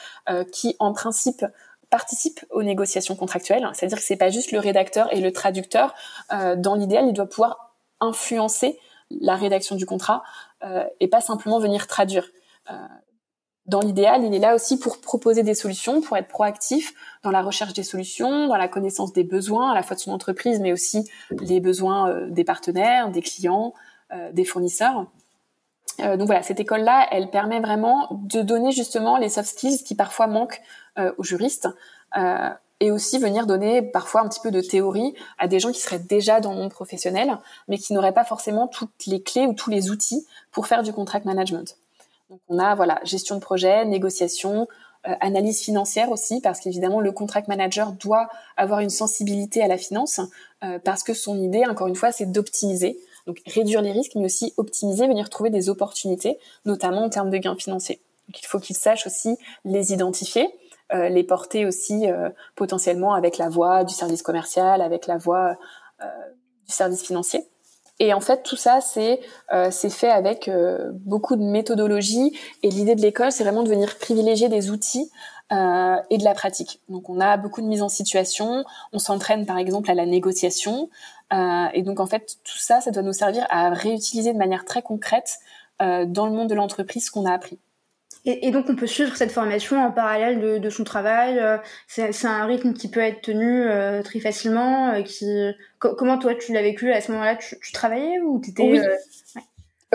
qui, en principe, participe aux négociations contractuelles, c'est-à-dire que c'est pas juste le rédacteur et le traducteur. dans l'idéal, il doit pouvoir influencer la rédaction du contrat et pas simplement venir traduire dans l'idéal, il est là aussi pour proposer des solutions, pour être proactif dans la recherche des solutions, dans la connaissance des besoins à la fois de son entreprise, mais aussi les besoins euh, des partenaires, des clients, euh, des fournisseurs. Euh, donc voilà, cette école-là, elle permet vraiment de donner justement les soft skills qui parfois manquent aux juristes. et aussi venir donner parfois un petit peu de théorie à des gens qui seraient déjà dans le monde professionnel, mais qui n'auraient pas forcément toutes les clés ou tous les outils pour faire du contract management. Donc on a voilà gestion de projet, négociation, euh, analyse financière aussi parce qu'évidemment le contract manager doit avoir une sensibilité à la finance euh, parce que son idée encore une fois c'est d'optimiser donc réduire les risques mais aussi optimiser venir trouver des opportunités notamment en termes de gains financiers. Donc il faut qu'il sache aussi les identifier euh, les porter aussi potentiellement avec la voie du service commercial, avec la voie du service financier. Et en fait, tout ça, c'est euh, fait avec euh, beaucoup de méthodologie. Et l'idée de l'école, c'est vraiment de venir privilégier des outils euh, et de la pratique. Donc, on a beaucoup de mise en situation. On s'entraîne, par exemple, à la négociation. Euh, et donc, en fait, tout ça, ça doit nous servir à réutiliser de manière très concrète euh, dans le monde de l'entreprise ce qu'on a appris. Et, et, donc on peut suivre cette formation en parallèle de, de son travail. Euh, c'est un rythme qui peut être tenu euh, très facilement. Euh, qui comment toi tu l'as vécu à ce moment-là? Tu, tu, travaillais ou oui. Ouais?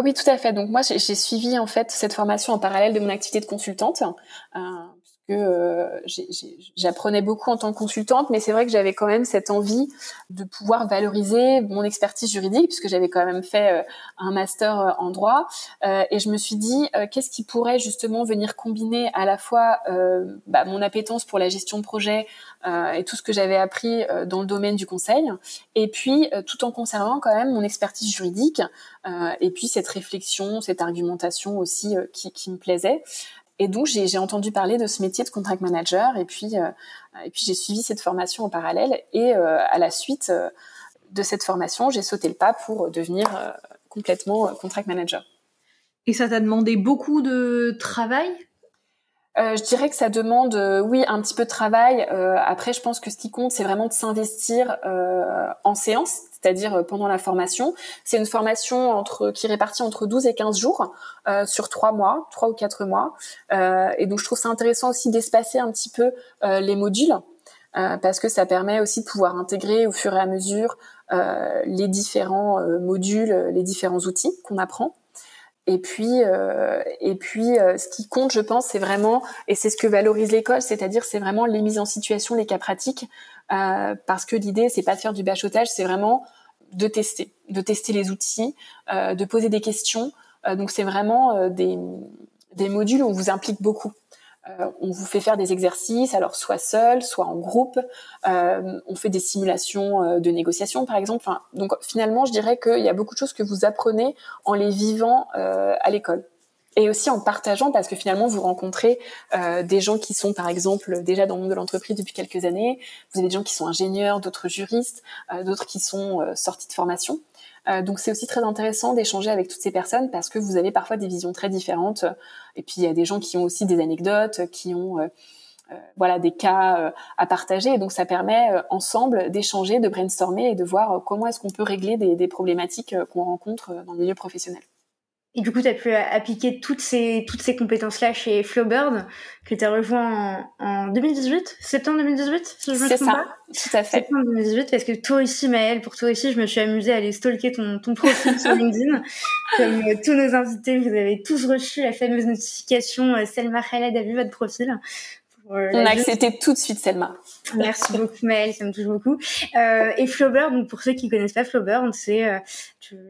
oui, tout à fait. Donc moi j'ai suivi en fait cette formation en parallèle de mon activité de consultante. Euh, j'apprenais beaucoup en tant que consultante, mais c'est vrai que j'avais quand même cette envie de pouvoir valoriser mon expertise juridique, puisque j'avais quand même fait euh, un master euh, en droit, et je me suis dit qu'est-ce qui pourrait justement venir combiner à la fois bah, mon appétence pour la gestion de projet et tout ce que j'avais appris dans le domaine du conseil, et puis tout en conservant quand même mon expertise juridique, et puis cette réflexion, cette argumentation aussi qui me plaisait. Et donc j'ai entendu parler de ce métier de contract manager et puis euh, et puis j'ai suivi cette formation en parallèle et euh, à la suite euh, de cette formation j'ai sauté le pas pour devenir complètement contract manager. Et ça t'a demandé beaucoup de travail? Euh, je dirais que ça demande, euh, oui, un petit peu de travail. Euh, après, je pense que ce qui compte, c'est vraiment de s'investir en séance, c'est-à-dire pendant la formation. C'est une formation entre qui est répartie entre 12 et 15 jours sur trois mois, trois ou quatre mois. et donc, je trouve ça intéressant aussi d'espacer un petit peu les modules. parce que ça permet aussi de pouvoir intégrer au fur et à mesure les différents modules, les différents outils qu'on apprend. Et puis, euh, et puis, euh, ce qui compte, je pense, c'est vraiment, et c'est ce que valorise l'école, c'est-à-dire c'est vraiment les mises en situation, les cas pratiques, euh, parce que l'idée, c'est pas de faire du bachotage, c'est vraiment de tester, de tester les outils, de poser des questions. Donc, c'est vraiment des, des modules où on vous implique beaucoup. Euh, on vous fait faire des exercices, alors soit seul, soit en groupe. Euh, on fait des simulations euh, de négociation, par exemple. Enfin, donc finalement, je dirais qu'il y a beaucoup de choses que vous apprenez en les vivant à l'école et aussi en partageant parce que finalement vous rencontrez euh, des gens qui sont par exemple déjà dans le monde de l'entreprise depuis quelques années, vous avez des gens qui sont ingénieurs, d'autres juristes, euh, d'autres qui sont sortis de formation. Donc c'est aussi très intéressant d'échanger avec toutes ces personnes parce que vous avez parfois des visions très différentes et puis il y a des gens qui ont aussi des anecdotes, qui ont voilà des cas à partager et donc ça permet ensemble d'échanger, de brainstormer et de voir comment est-ce qu'on peut régler des, des problématiques qu'on rencontre dans le milieu professionnel. Et du coup, tu as pu appliquer toutes ces, toutes ces compétences-là chez Flowbird, que tu as rejoint en, en, 2018, septembre 2018, si je me trompe ça, pas? tout à fait. Septembre 2018, parce que toi aussi, Maëlle, pour toi aussi, je me suis amusée à aller stalker ton, ton profil sur LinkedIn. Comme euh, tous nos invités, vous avez tous reçu la fameuse notification euh, Selma Khaled a vu votre profil. Euh, On a accepté tout de suite Selma. Merci beaucoup Maëlle, ça me touche beaucoup. Euh, et Flowbird, donc pour ceux qui connaissent pas Flowbird, c'est euh,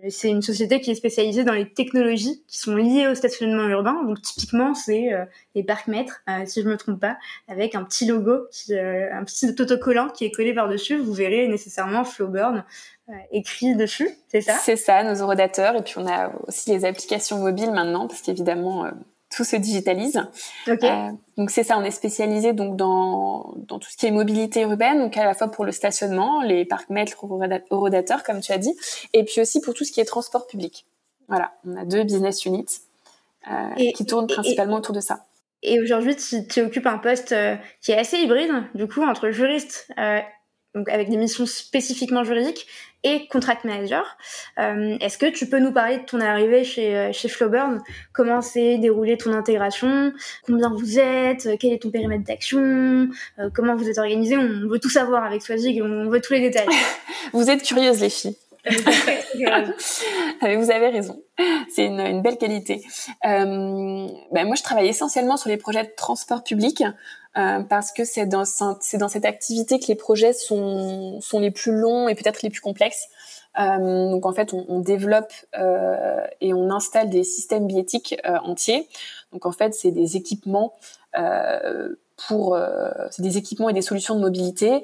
c'est une société qui est spécialisée dans les technologies qui sont liées au stationnement urbain. Donc typiquement, c'est euh, les parcs-mètres, euh, si je me trompe pas, avec un petit logo, qui, euh, un petit autocollant qui est collé par-dessus. Vous verrez nécessairement Flowbird écrit dessus, c'est ça? C'est ça, nos eurodateurs. Et puis on a aussi les applications mobiles maintenant, parce qu'évidemment tout se digitalise. Okay. Euh, donc c'est ça, on est spécialisé donc dans, dans tout ce qui est mobilité urbaine, donc à la fois pour le stationnement, les parcs mètres eurodateurs comme tu as dit, et puis aussi pour tout ce qui est transport public. Voilà, on a deux business units euh, et, qui tournent principalement autour de ça. Et aujourd'hui, tu, tu, occupes un poste qui est assez hybride, du coup, entre juriste, donc avec des missions spécifiquement juridiques, et contract manager. Euh, Est-ce que tu peux nous parler de ton arrivée chez, euh, chez Flowburn Comment s'est déroulée ton intégration? Combien vous êtes? Quel est ton périmètre d'action? Euh, Comment vous êtes organisé? On veut tout savoir avec Swazig, on veut tous les détails. vous êtes curieuses les filles. vous avez raison. C'est une, une, belle qualité. Euh, ben moi, je travaille essentiellement sur les projets de transport public. Euh, parce que c'est dans c'est dans cette activité que les projets sont sont les plus longs et peut-être les plus complexes. Euh, donc en fait, on, on développe euh, et on installe des systèmes biétiques euh, entiers. Donc en fait, c'est des équipements euh, pour c'est des équipements et des solutions de mobilité.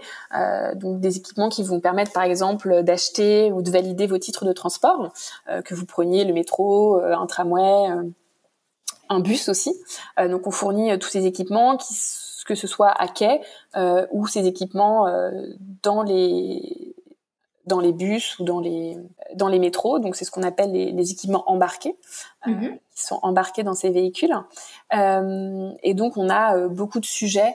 donc des équipements qui vont permettre, par exemple, d'acheter ou de valider vos titres de transport, que vous preniez le métro, un tramway un bus aussi. Euh, donc on fournit tous ces équipements qui que ce soit à quai euh, ou ces équipements euh, dans les dans les bus ou dans les dans les métros. Donc c'est ce qu'on appelle les, les, équipements embarqués, euh, mhm. qui sont embarqués dans ces véhicules. Et donc on a beaucoup de sujets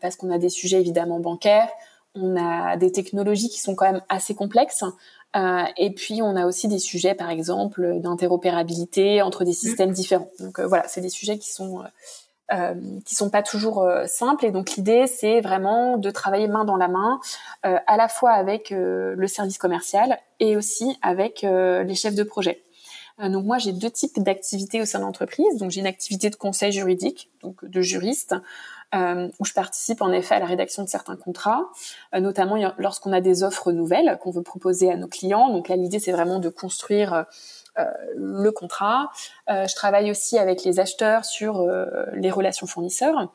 parce qu'on a des sujets évidemment bancaires, on a des technologies qui sont quand même assez complexes. Et puis on a aussi des sujets, par exemple, d'interopérabilité entre des mhm. systèmes différents. Donc voilà, c'est des sujets qui sont euh, qui sont pas toujours euh, simples. Et donc l'idée, c'est vraiment de travailler main dans la main, euh, à la fois avec euh, le service commercial et aussi avec les chefs de projet. donc moi, j'ai deux types d'activités au sein de l'entreprise. Donc j'ai une activité de conseil juridique, donc de juriste, où je participe en effet à la rédaction de certains contrats, notamment lorsqu'on a des offres nouvelles qu'on veut proposer à nos clients. Donc là, l'idée, c'est vraiment de construire euh, le contrat. Euh, je travaille aussi avec les acheteurs sur euh, les relations fournisseurs.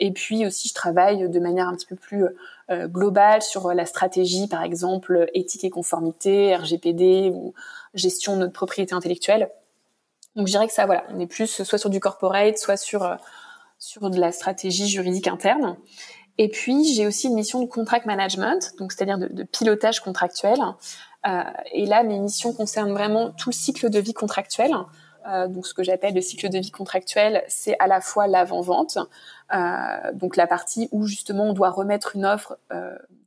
Et puis aussi, je travaille de manière un petit peu plus globale sur la stratégie, par exemple, éthique et conformité, RGPD ou gestion de notre propriété intellectuelle. Donc je dirais que ça, voilà, on est plus soit sur du corporate, soit sur sur de la stratégie juridique interne. Et puis j'ai aussi une mission de contract management, donc c'est-à-dire de, pilotage contractuel. Euh, et là, mes missions concernent vraiment tout le cycle de vie contractuel. Euh, donc ce que j'appelle le cycle de vie contractuel, c'est à la fois l'avant-vente, euh, donc la partie où justement on doit remettre une offre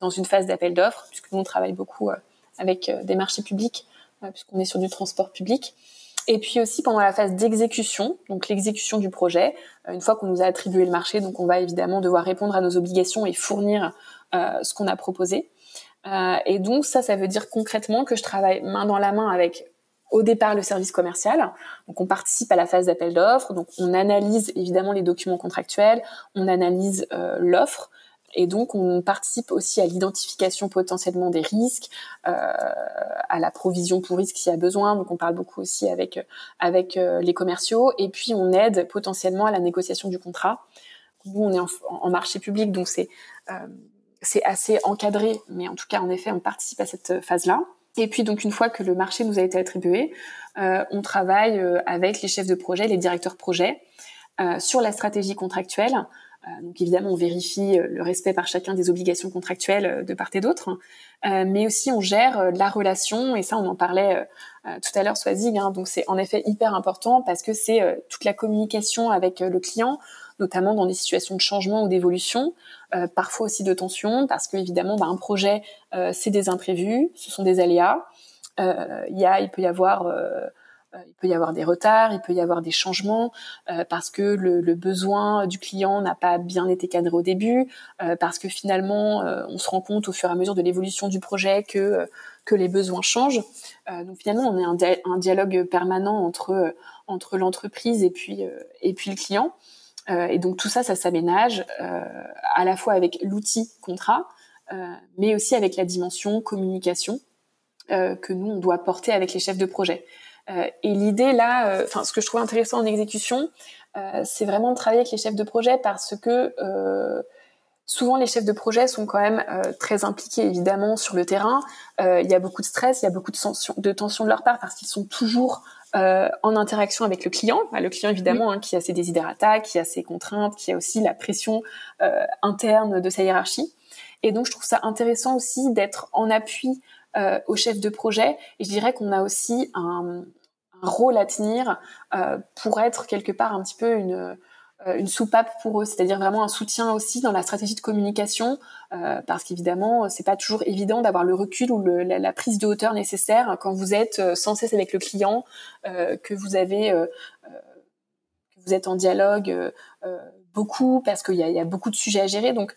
dans une phase d'appel d'offres, puisque nous on travaille beaucoup avec des marchés publics, puisqu'on est sur du transport public. Et puis aussi pendant la phase d'exécution, donc l'exécution du projet, une fois qu'on nous a attribué le marché, donc on va évidemment devoir répondre à nos obligations et fournir ce qu'on a proposé. Euh, et donc ça, ça veut dire concrètement que je travaille main dans la main avec au départ le service commercial. Donc on participe à la phase d'appel d'offres, donc on analyse évidemment les documents contractuels, on analyse euh, l'offre. Et donc, on participe aussi à l'identification potentiellement des risques, euh, à la provision pour risque s'il y a besoin. Donc, on parle beaucoup aussi avec avec euh, les commerciaux. Et puis, on aide potentiellement à la négociation du contrat. Nous, on est en, en marché public, donc c'est euh, c'est assez encadré, mais en tout cas, en effet, on participe à cette phase-là. Et puis donc une fois que le marché nous a été attribué, euh, on travaille euh, avec les chefs de projet, les directeurs projet, euh, sur la stratégie contractuelle. Euh, donc évidemment, on vérifie euh, le respect par chacun des obligations contractuelles de part et d'autre, mais aussi on gère la relation. Et ça, on en parlait tout à l'heure, Swazig. Hein, donc c'est en effet hyper important parce que c'est toute la communication avec le client notamment dans des situations de changement ou d'évolution, euh, parfois aussi de tension, parce que évidemment, bah, un projet, euh, c'est des imprévus, ce sont des aléas. Euh, il y a, il peut y avoir il peut y avoir des retards, il peut y avoir des changements euh, parce que le, le, besoin du client n'a pas bien été cadré au début, euh, parce que finalement euh, on se rend compte au fur et à mesure de l'évolution du projet que que les besoins changent. donc finalement on est un, un dialogue permanent entre entre l'entreprise et puis et puis le client. Euh, et donc tout ça, ça s'aménage euh, à la fois avec l'outil contrat, euh, mais aussi avec la dimension communication que nous on doit porter avec les chefs de projet. et l'idée là, enfin ce que je trouve intéressant en exécution, c'est vraiment de travailler avec les chefs de projet parce que souvent les chefs de projet sont quand même très impliqués évidemment sur le terrain. il y a beaucoup de stress, il y a beaucoup de, de tension de leur part parce qu'ils sont toujours euh, en interaction avec le client. Bah, le client, évidemment, hein, qui a ses désiderata, qui a ses contraintes, qui a aussi la pression euh, interne de sa hiérarchie. Et donc, je trouve ça intéressant aussi d'être en appui euh, au chef de projet. Et je dirais qu'on a aussi un, un, rôle à tenir euh, pour être quelque part un petit peu une une soupape pour eux, c'est-à-dire vraiment un soutien aussi dans la stratégie de communication, parce qu'évidemment, c'est pas toujours évident d'avoir le recul ou la, prise de hauteur nécessaire quand vous êtes sans cesse avec le client, que vous avez, que vous être en dialogue beaucoup, parce qu'il y a, beaucoup de sujets à gérer. Donc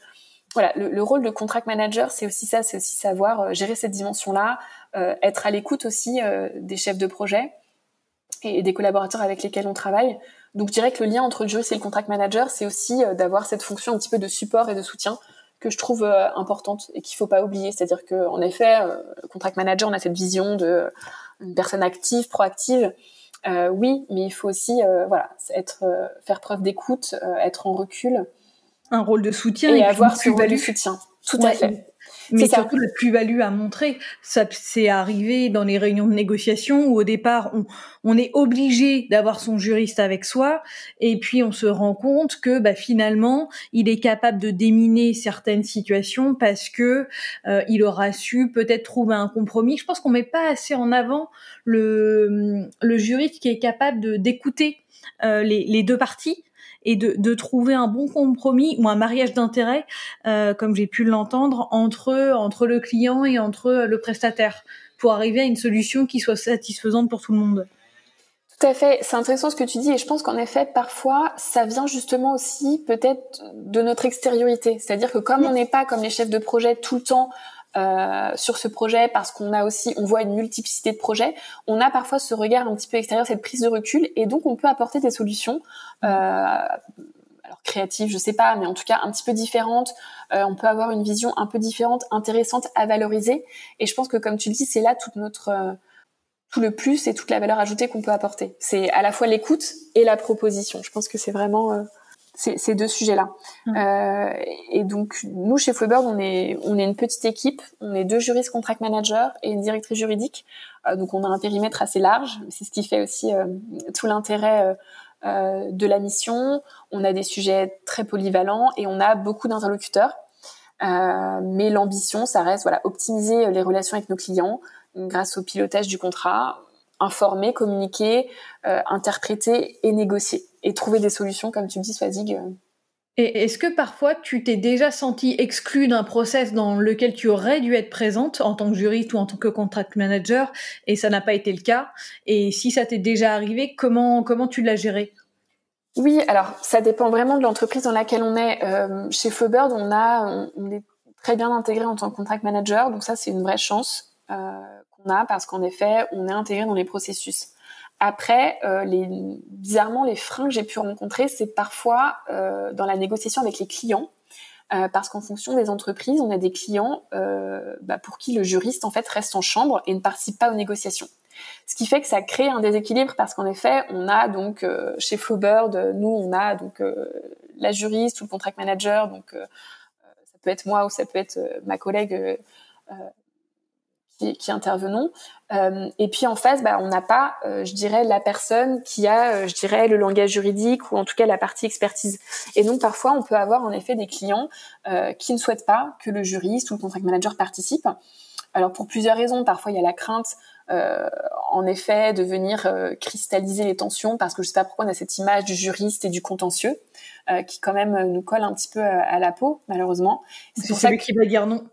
voilà, le rôle de contract manager, c'est aussi ça, c'est aussi savoir gérer cette dimension-là, être à l'écoute aussi des chefs de projet et des collaborateurs avec lesquels on travaille. Donc je dirais que le lien entre le juriste et le contract manager, c'est aussi euh, d'avoir cette fonction un petit peu de support et de soutien que je trouve euh, importante et qu'il faut pas oublier. C'est-à-dire que en effet, euh, contract manager, on a cette vision de une personne active, proactive. Euh, oui, mais il faut aussi voilà être faire preuve d'écoute, être en recul, un rôle de soutien et, avoir ce rôle de soutien. Tout à fait mais surtout la plus-value à montrer. Ça, c'est arrivé dans les réunions de négociation où au départ on, on est obligé d'avoir son juriste avec soi, et puis on se rend compte que bah, finalement il est capable de déminer certaines situations parce que euh, il aura su peut-être trouver un compromis. Je pense qu'on met pas assez en avant le, le juriste qui est capable de d'écouter euh, les, les deux parties et de, de, trouver un bon compromis ou un mariage d'intérêt, euh, comme j'ai pu l'entendre, entre entre le client et entre le prestataire, pour arriver à une solution qui soit satisfaisante pour tout le monde. Tout à fait, c'est intéressant ce que tu dis et je pense qu'en effet parfois ça vient justement aussi peut-être de notre extériorité, c'est-à-dire que comme on n'est pas comme les chefs de projet tout le temps euh, sur ce projet parce qu'on a aussi, on voit une multiplicité de projets. On a parfois ce regard un petit peu extérieur, cette prise de recul, et donc on peut apporter des solutions. Euh, alors créatives, je sais pas, mais en tout cas un petit peu différentes. Euh, on peut avoir une vision un peu différente, intéressante à valoriser. Et je pense que comme tu le dis, c'est là notre euh, tout le plus et toute la valeur ajoutée qu'on peut apporter. C'est à la fois l'écoute et la proposition. Je pense que c'est vraiment euh, ces, deux sujets-là. Mmh. Euh, et donc nous chez Flowbird, on est on est une petite équipe, on est deux juristes contract managers et une directrice juridique. Euh, donc on a un périmètre assez large, c'est ce qui fait aussi euh, tout l'intérêt euh, euh, de la mission. On a des sujets très polyvalents et on a beaucoup d'interlocuteurs. mais l'ambition, ça reste voilà optimiser les relations avec nos clients grâce au pilotage du contrat, informer, communiquer, euh, interpréter et négocier et trouver des solutions, comme tu me dis, Swazig. Euh. Et est-ce que parfois tu t'es déjà senti exclu d'un process dans lequel tu aurais dû être présente en tant que juriste ou en tant que contract manager et ça n'a pas été le cas? Et si ça t'est déjà arrivé, comment comment tu l'as géré? Oui, alors ça dépend vraiment de l'entreprise dans laquelle on est. Euh, chez Flowbird, on a on, est très bien intégré en tant que contract manager, donc ça c'est une vraie chance. Euh, qu'on a parce qu'en effet, on est intégré dans les processus. Après, euh, les, bizarrement, les freins que j'ai pu rencontrer, c'est parfois euh, dans la négociation avec les clients, euh, parce qu'en fonction des entreprises, on a des clients euh, bah, pour qui le juriste en fait reste en chambre et ne participe pas aux négociations. Ce qui fait que ça crée un déséquilibre parce qu'en effet, on a donc euh, chez Flowbird, nous, on a donc la juriste ou le contract manager, donc ça peut être moi ou ça peut être ma collègue qui, qui intervenons. Euh, et puis en face, bah, on n'a pas, euh, je dirais, la personne qui a, euh, je dirais, le langage juridique ou en tout cas la partie expertise. Et donc parfois, on peut avoir en effet des clients qui ne souhaitent pas que le juriste ou le contract manager participe. Alors pour plusieurs raisons, parfois il y a la crainte, en effet, de venir cristalliser les tensions parce que je sais pas pourquoi on a cette image du juriste et du contentieux qui quand même nous colle un petit peu à la peau, malheureusement. C'est celui ça qui va dire non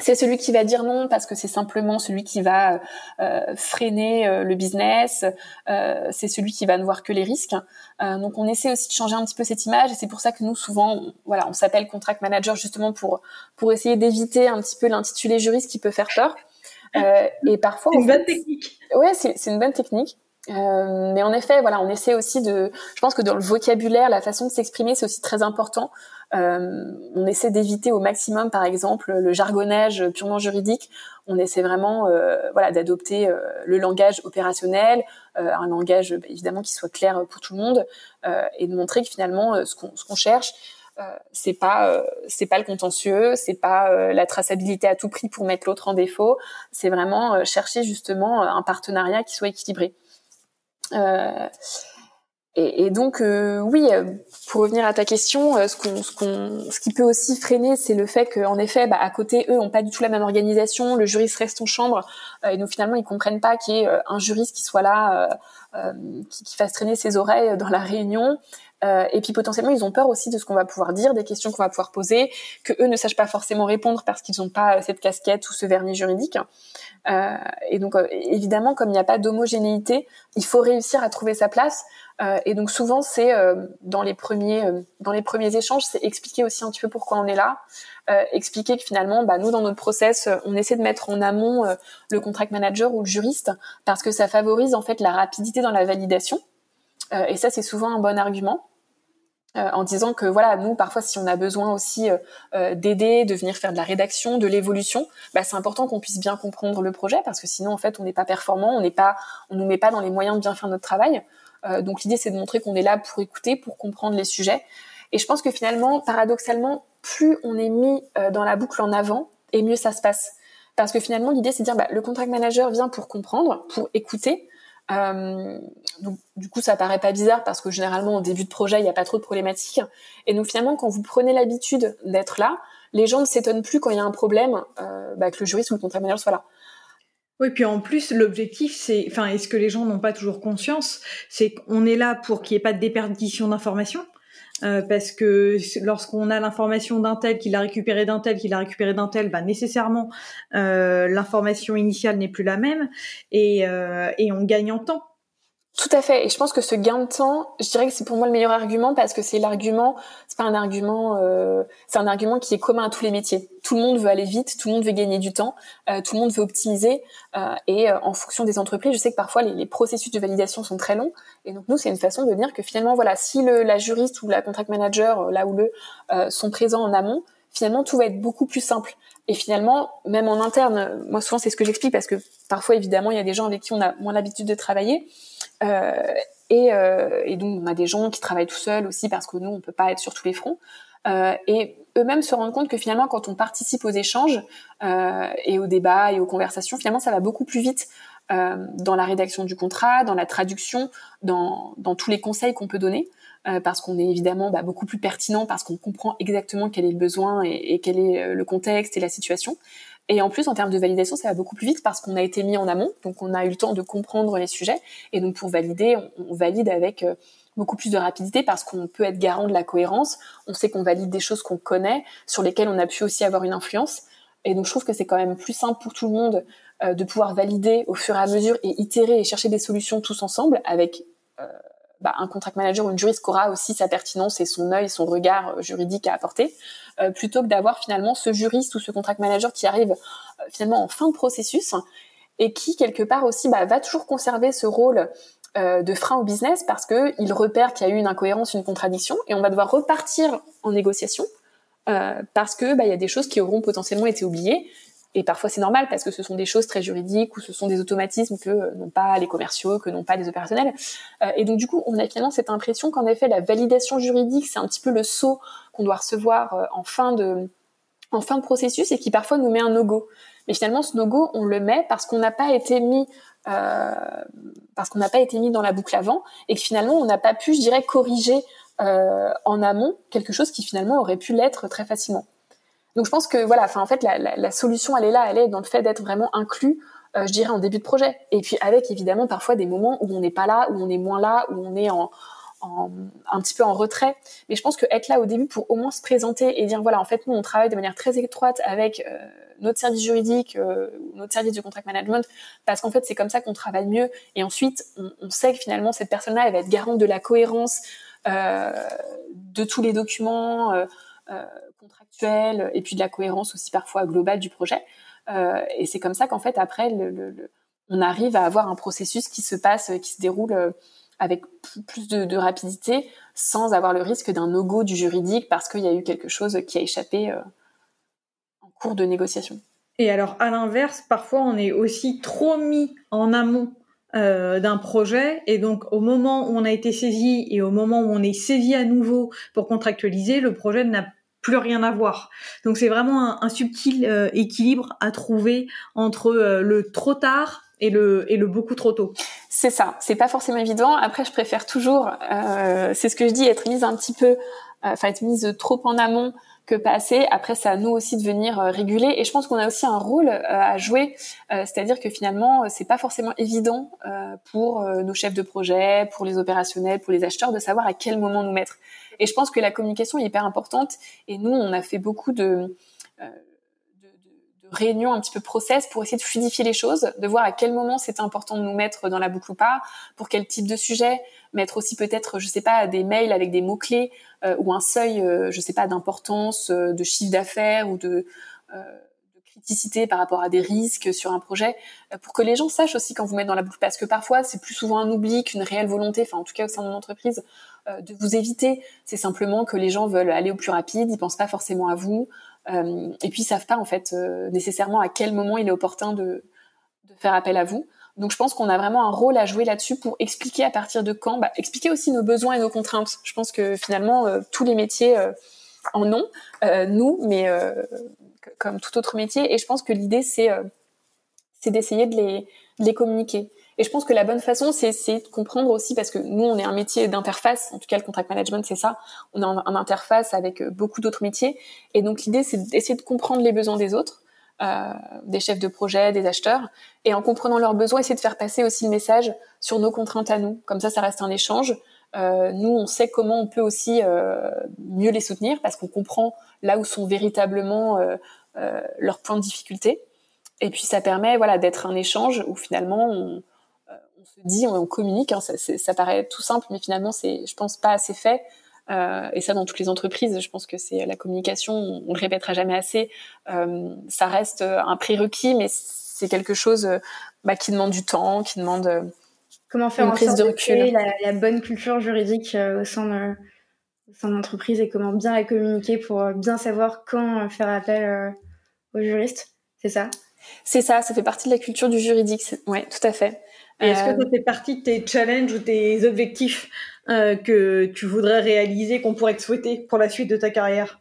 c'est celui qui va dire non parce que c'est simplement celui qui va euh, freiner euh, le business, euh, c'est celui qui va ne voir que les risques. Euh, donc on essaie aussi de changer un petit peu cette image et c'est pour ça que nous souvent, on, voilà, on s'appelle contract manager justement pour pour essayer d'éviter un petit peu l'intitulé juriste qui peut faire peur. et parfois, c'est une bonne technique. Ouais, c'est une bonne technique. Euh, mais en effet, voilà, on essaie aussi de. Je pense que dans le vocabulaire, la façon de s'exprimer, c'est aussi très important. Euh, on essaie d'éviter au maximum, par exemple, le jargonnage purement juridique. On essaie vraiment, euh, voilà, d'adopter euh, le langage opérationnel, euh, un langage bah, évidemment qui soit clair pour tout le monde, et de montrer que finalement, ce qu'on qu'on cherche, c'est pas c'est pas le contentieux, c'est pas la traçabilité à tout prix pour mettre l'autre en défaut. C'est vraiment chercher justement un partenariat qui soit équilibré. Euh, et, donc oui, pour revenir à ta question, ce, qui peut aussi freiner, c'est le fait qu'en effet, bah, à côté, eux ont pas du tout la même organisation. Le juriste reste en chambre et donc finalement ils comprennent pas qu'il y ait un juriste qui soit là, qui, fasse traîner ses oreilles dans la réunion. Euh, et puis potentiellement, ils ont peur aussi de ce qu'on va pouvoir dire, des questions qu'on va pouvoir poser, que eux ne sachent pas forcément répondre parce qu'ils n'ont pas cette casquette ou ce vernis juridique. Euh, et donc, euh, évidemment, comme il n'y a pas d'homogénéité, il faut réussir à trouver sa place. Euh, et donc, souvent, c'est euh, dans les premiers dans les premiers échanges, c'est expliquer aussi un petit peu pourquoi on est là, expliquer que finalement, bah, nous, dans notre process, on essaie de mettre en amont le contract manager ou le juriste parce que ça favorise en fait la rapidité dans la validation. et ça, c'est souvent un bon argument. Euh, en disant que voilà, nous parfois si on a besoin aussi euh, euh, d'aider, de venir faire de la rédaction, de l'évolution, bah, c'est important qu'on puisse bien comprendre le projet parce que sinon en fait on n'est pas performant, on n'est pas, on nous met pas dans les moyens de bien faire notre travail. donc l'idée c'est de montrer qu'on est là pour écouter, pour comprendre les sujets. Et je pense que finalement, paradoxalement, plus on est mis dans la boucle en avant, et mieux ça se passe. Parce que finalement, l'idée, c'est de dire, bah, le contract manager vient pour comprendre, pour écouter, euh, donc, du coup, ça paraît pas bizarre parce que généralement, au début de projet, il n'y a pas trop de problématiques. Et donc, finalement, quand vous prenez l'habitude d'être là, les gens ne s'étonnent plus quand il y a un problème euh, bah, que le juriste ou le manager soit là. Oui, puis en plus, l'objectif, c'est, enfin, est-ce que les gens n'ont pas toujours conscience, c'est qu'on est là pour qu'il n'y ait pas de déperdition d'informations? Euh, parce que lorsqu'on a l'information d'un tel, qu'il a récupéré d'un tel, qu'il a récupéré d'un tel, bah nécessairement euh, l'information initiale n'est plus la même et, euh, et on gagne en temps. Tout à fait. Et je pense que ce gain de temps, je dirais que c'est pour moi le meilleur argument parce que c'est l'argument, c'est pas un argument, euh, c'est un argument qui est commun à tous les métiers. Tout le monde veut aller vite, tout le monde veut gagner du temps, euh, tout le monde veut optimiser. Euh, et euh, en fonction des entreprises, je sais que parfois les, les, processus de validation sont très longs. Et donc nous, c'est une façon de dire que finalement, voilà, si le, la juriste ou la contract manager, euh, là où le, sont présents en amont, finalement tout va être beaucoup plus simple. Et finalement, même en interne, moi souvent c'est ce que j'explique parce que parfois évidemment il y a des gens avec qui on a moins l'habitude de travailler. Euh, et, euh, et, donc, on a des gens qui travaillent tout seuls aussi parce que nous, on peut pas être sur tous les fronts. Euh, et eux-mêmes se rendent compte que finalement, quand on participe aux échanges et aux débats et aux conversations, finalement, ça va beaucoup plus vite dans la rédaction du contrat, dans la traduction, dans, tous les conseils qu'on peut donner, parce qu'on est évidemment bah, beaucoup plus pertinent, parce qu'on comprend exactement quel est le besoin et, quel est le contexte et la situation. Et en plus, en termes de validation, ça va beaucoup plus vite parce qu'on a été mis en amont, donc on a eu le temps de comprendre les sujets. Et donc pour valider, on, valide avec euh, beaucoup plus de rapidité parce qu'on peut être garant de la cohérence. On sait qu'on valide des choses qu'on connaît, sur lesquelles on a pu aussi avoir une influence. Et donc je trouve que c'est quand même plus simple pour tout le monde euh, de pouvoir valider au fur et à mesure et itérer et chercher des solutions tous ensemble avec euh, bah, un contract manager ou une juriste qui aura aussi sa pertinence et son œil, son regard juridique à apporter. Euh, plutôt que d'avoir finalement ce juriste ou ce contract manager qui arrive euh, finalement en fin de processus et qui quelque part aussi bah, va toujours conserver ce rôle euh, de frein au business parce que il repère qu'il y a eu une incohérence, une contradiction et on va devoir repartir en négociation parce que bah, y a des choses qui auront potentiellement été oubliées et parfois c'est normal parce que ce sont des choses très juridiques ou ce sont des automatismes que n'ont pas les commerciaux, que n'ont pas les opérationnels. Euh, et donc du coup, on a finalement cette impression qu'en effet la validation juridique, c'est un petit peu le saut qu'on doit recevoir euh, en fin de en fin de processus et qui parfois nous met un no-go. Mais finalement, ce no-go, on le met parce qu'on n'a pas été mis euh, parce qu'on n'a pas été mis dans la boucle avant et que finalement on n'a pas pu, je dirais, corriger euh, en amont quelque chose qui finalement aurait pu l'être très facilement. Donc je pense que voilà, enfin en fait la, la, la, solution elle est là, elle est dans le fait d'être vraiment inclus, euh, je dirais en début de projet. Et puis avec évidemment parfois des moments où on n'est pas là, où on est moins là, où on est en, en, un petit peu en retrait. Mais je pense que être là au début pour au moins se présenter et dire voilà en fait nous on travaille de manière très étroite avec euh, notre service juridique, euh, notre service du contract management, parce qu'en fait c'est comme ça qu'on travaille mieux. Et ensuite on, on, sait que finalement cette personne-là elle va être garante de la cohérence euh, de tous les documents. Euh, contractuelle et puis de la cohérence aussi parfois globale du projet. Euh, et c'est comme ça qu'en fait après on arrive à avoir un processus qui se passe, qui se déroule euh, avec plus de, rapidité, sans avoir le risque d'un no-go du juridique parce qu'il y a eu quelque chose qui a échappé euh, en cours de négociation. Et alors à l'inverse, parfois on est aussi trop mis en amont euh, d'un projet et donc au moment où on a été saisi et au moment où on est saisi à nouveau pour contractualiser, le projet n'a plus rien à voir. Donc c'est vraiment un, subtil euh, équilibre à trouver entre euh, le trop tard et le et le beaucoup trop tôt. C'est ça. C'est pas forcément évident. Après, je préfère toujours, euh, c'est ce que je dis, être mise un petit peu, enfin être mise trop en amont que pas assez. Après, c'est à nous aussi de venir euh, réguler. Et je pense qu'on a aussi un rôle euh, à jouer, euh, c'est-à-dire que finalement, c'est pas forcément évident pour nos chefs de projet, pour les opérationnels, pour les acheteurs, de savoir à quel moment nous mettre. Et je pense que la communication est hyper importante. Et nous, on a fait beaucoup de réunions un petit peu process pour essayer de fluidifier les choses, de voir à quel moment c'est important de nous mettre dans la boucle ou pas, pour quel type de sujet, mettre aussi peut-être, je sais pas, des mails avec des mots clés euh, ou un seuil, euh, je sais pas, d'importance, euh, de chiffre d'affaires ou de, de, criticité par rapport à des risques sur un projet, pour que les gens sachent aussi quand vous mettez dans la boucle, parce que parfois c'est plus souvent un oubli qu'une réelle volonté, enfin en tout cas au sein mon entreprise, de vous éviter. C'est simplement que les gens veulent aller au plus rapide, ils pensent pas forcément à vous, et puis ils savent pas en fait nécessairement à quel moment il est opportun de, de faire appel à vous. Donc je pense qu'on a vraiment un rôle à jouer là-dessus pour expliquer à partir de quand, bah, expliquer aussi nos besoins et nos contraintes. Je pense que finalement euh, tous les métiers euh, en ont, euh, nous, mais comme tout autre métier. Et je pense que l'idée c'est d'essayer de les, communiquer. Et je pense que la bonne façon, c'est de comprendre aussi, parce que nous, on est un métier d'interface, en tout cas le contract management, c'est ça, on est en, interface avec beaucoup d'autres métiers. Et donc l'idée, c'est d'essayer de comprendre les besoins des autres, euh, des chefs de projet, des acheteurs, et en comprenant leurs besoins, essayer de faire passer aussi le message sur nos contraintes à nous. Comme ça, ça reste un échange. Euh, nous, on sait comment on peut aussi euh, mieux les soutenir parce qu'on comprend là où sont véritablement leurs points de difficulté. Et puis, ça permet voilà d'être un échange où finalement on, se dit, on, on communique. Hein, ça, ça, paraît tout simple, mais finalement, c'est, je pense, pas assez fait. Euh, et ça dans toutes les entreprises. Je pense que c'est la communication, on, le répétera jamais assez. Euh, ça reste un prérequis, mais c'est quelque chose bah, qui demande du temps, qui demande euh, comment faire une en prise sorte de recul, la, la, bonne culture juridique euh, au sein de l'entreprise et comment bien la communiquer pour bien savoir quand faire appel aux juristes? C'est ça? C'est ça. Ça fait partie de la culture du juridique. Ouais, tout à fait. Et est-ce que ça fait partie de tes challenges ou tes objectifs euh, que tu voudrais réaliser, qu'on pourrait te souhaiter pour la suite de ta carrière?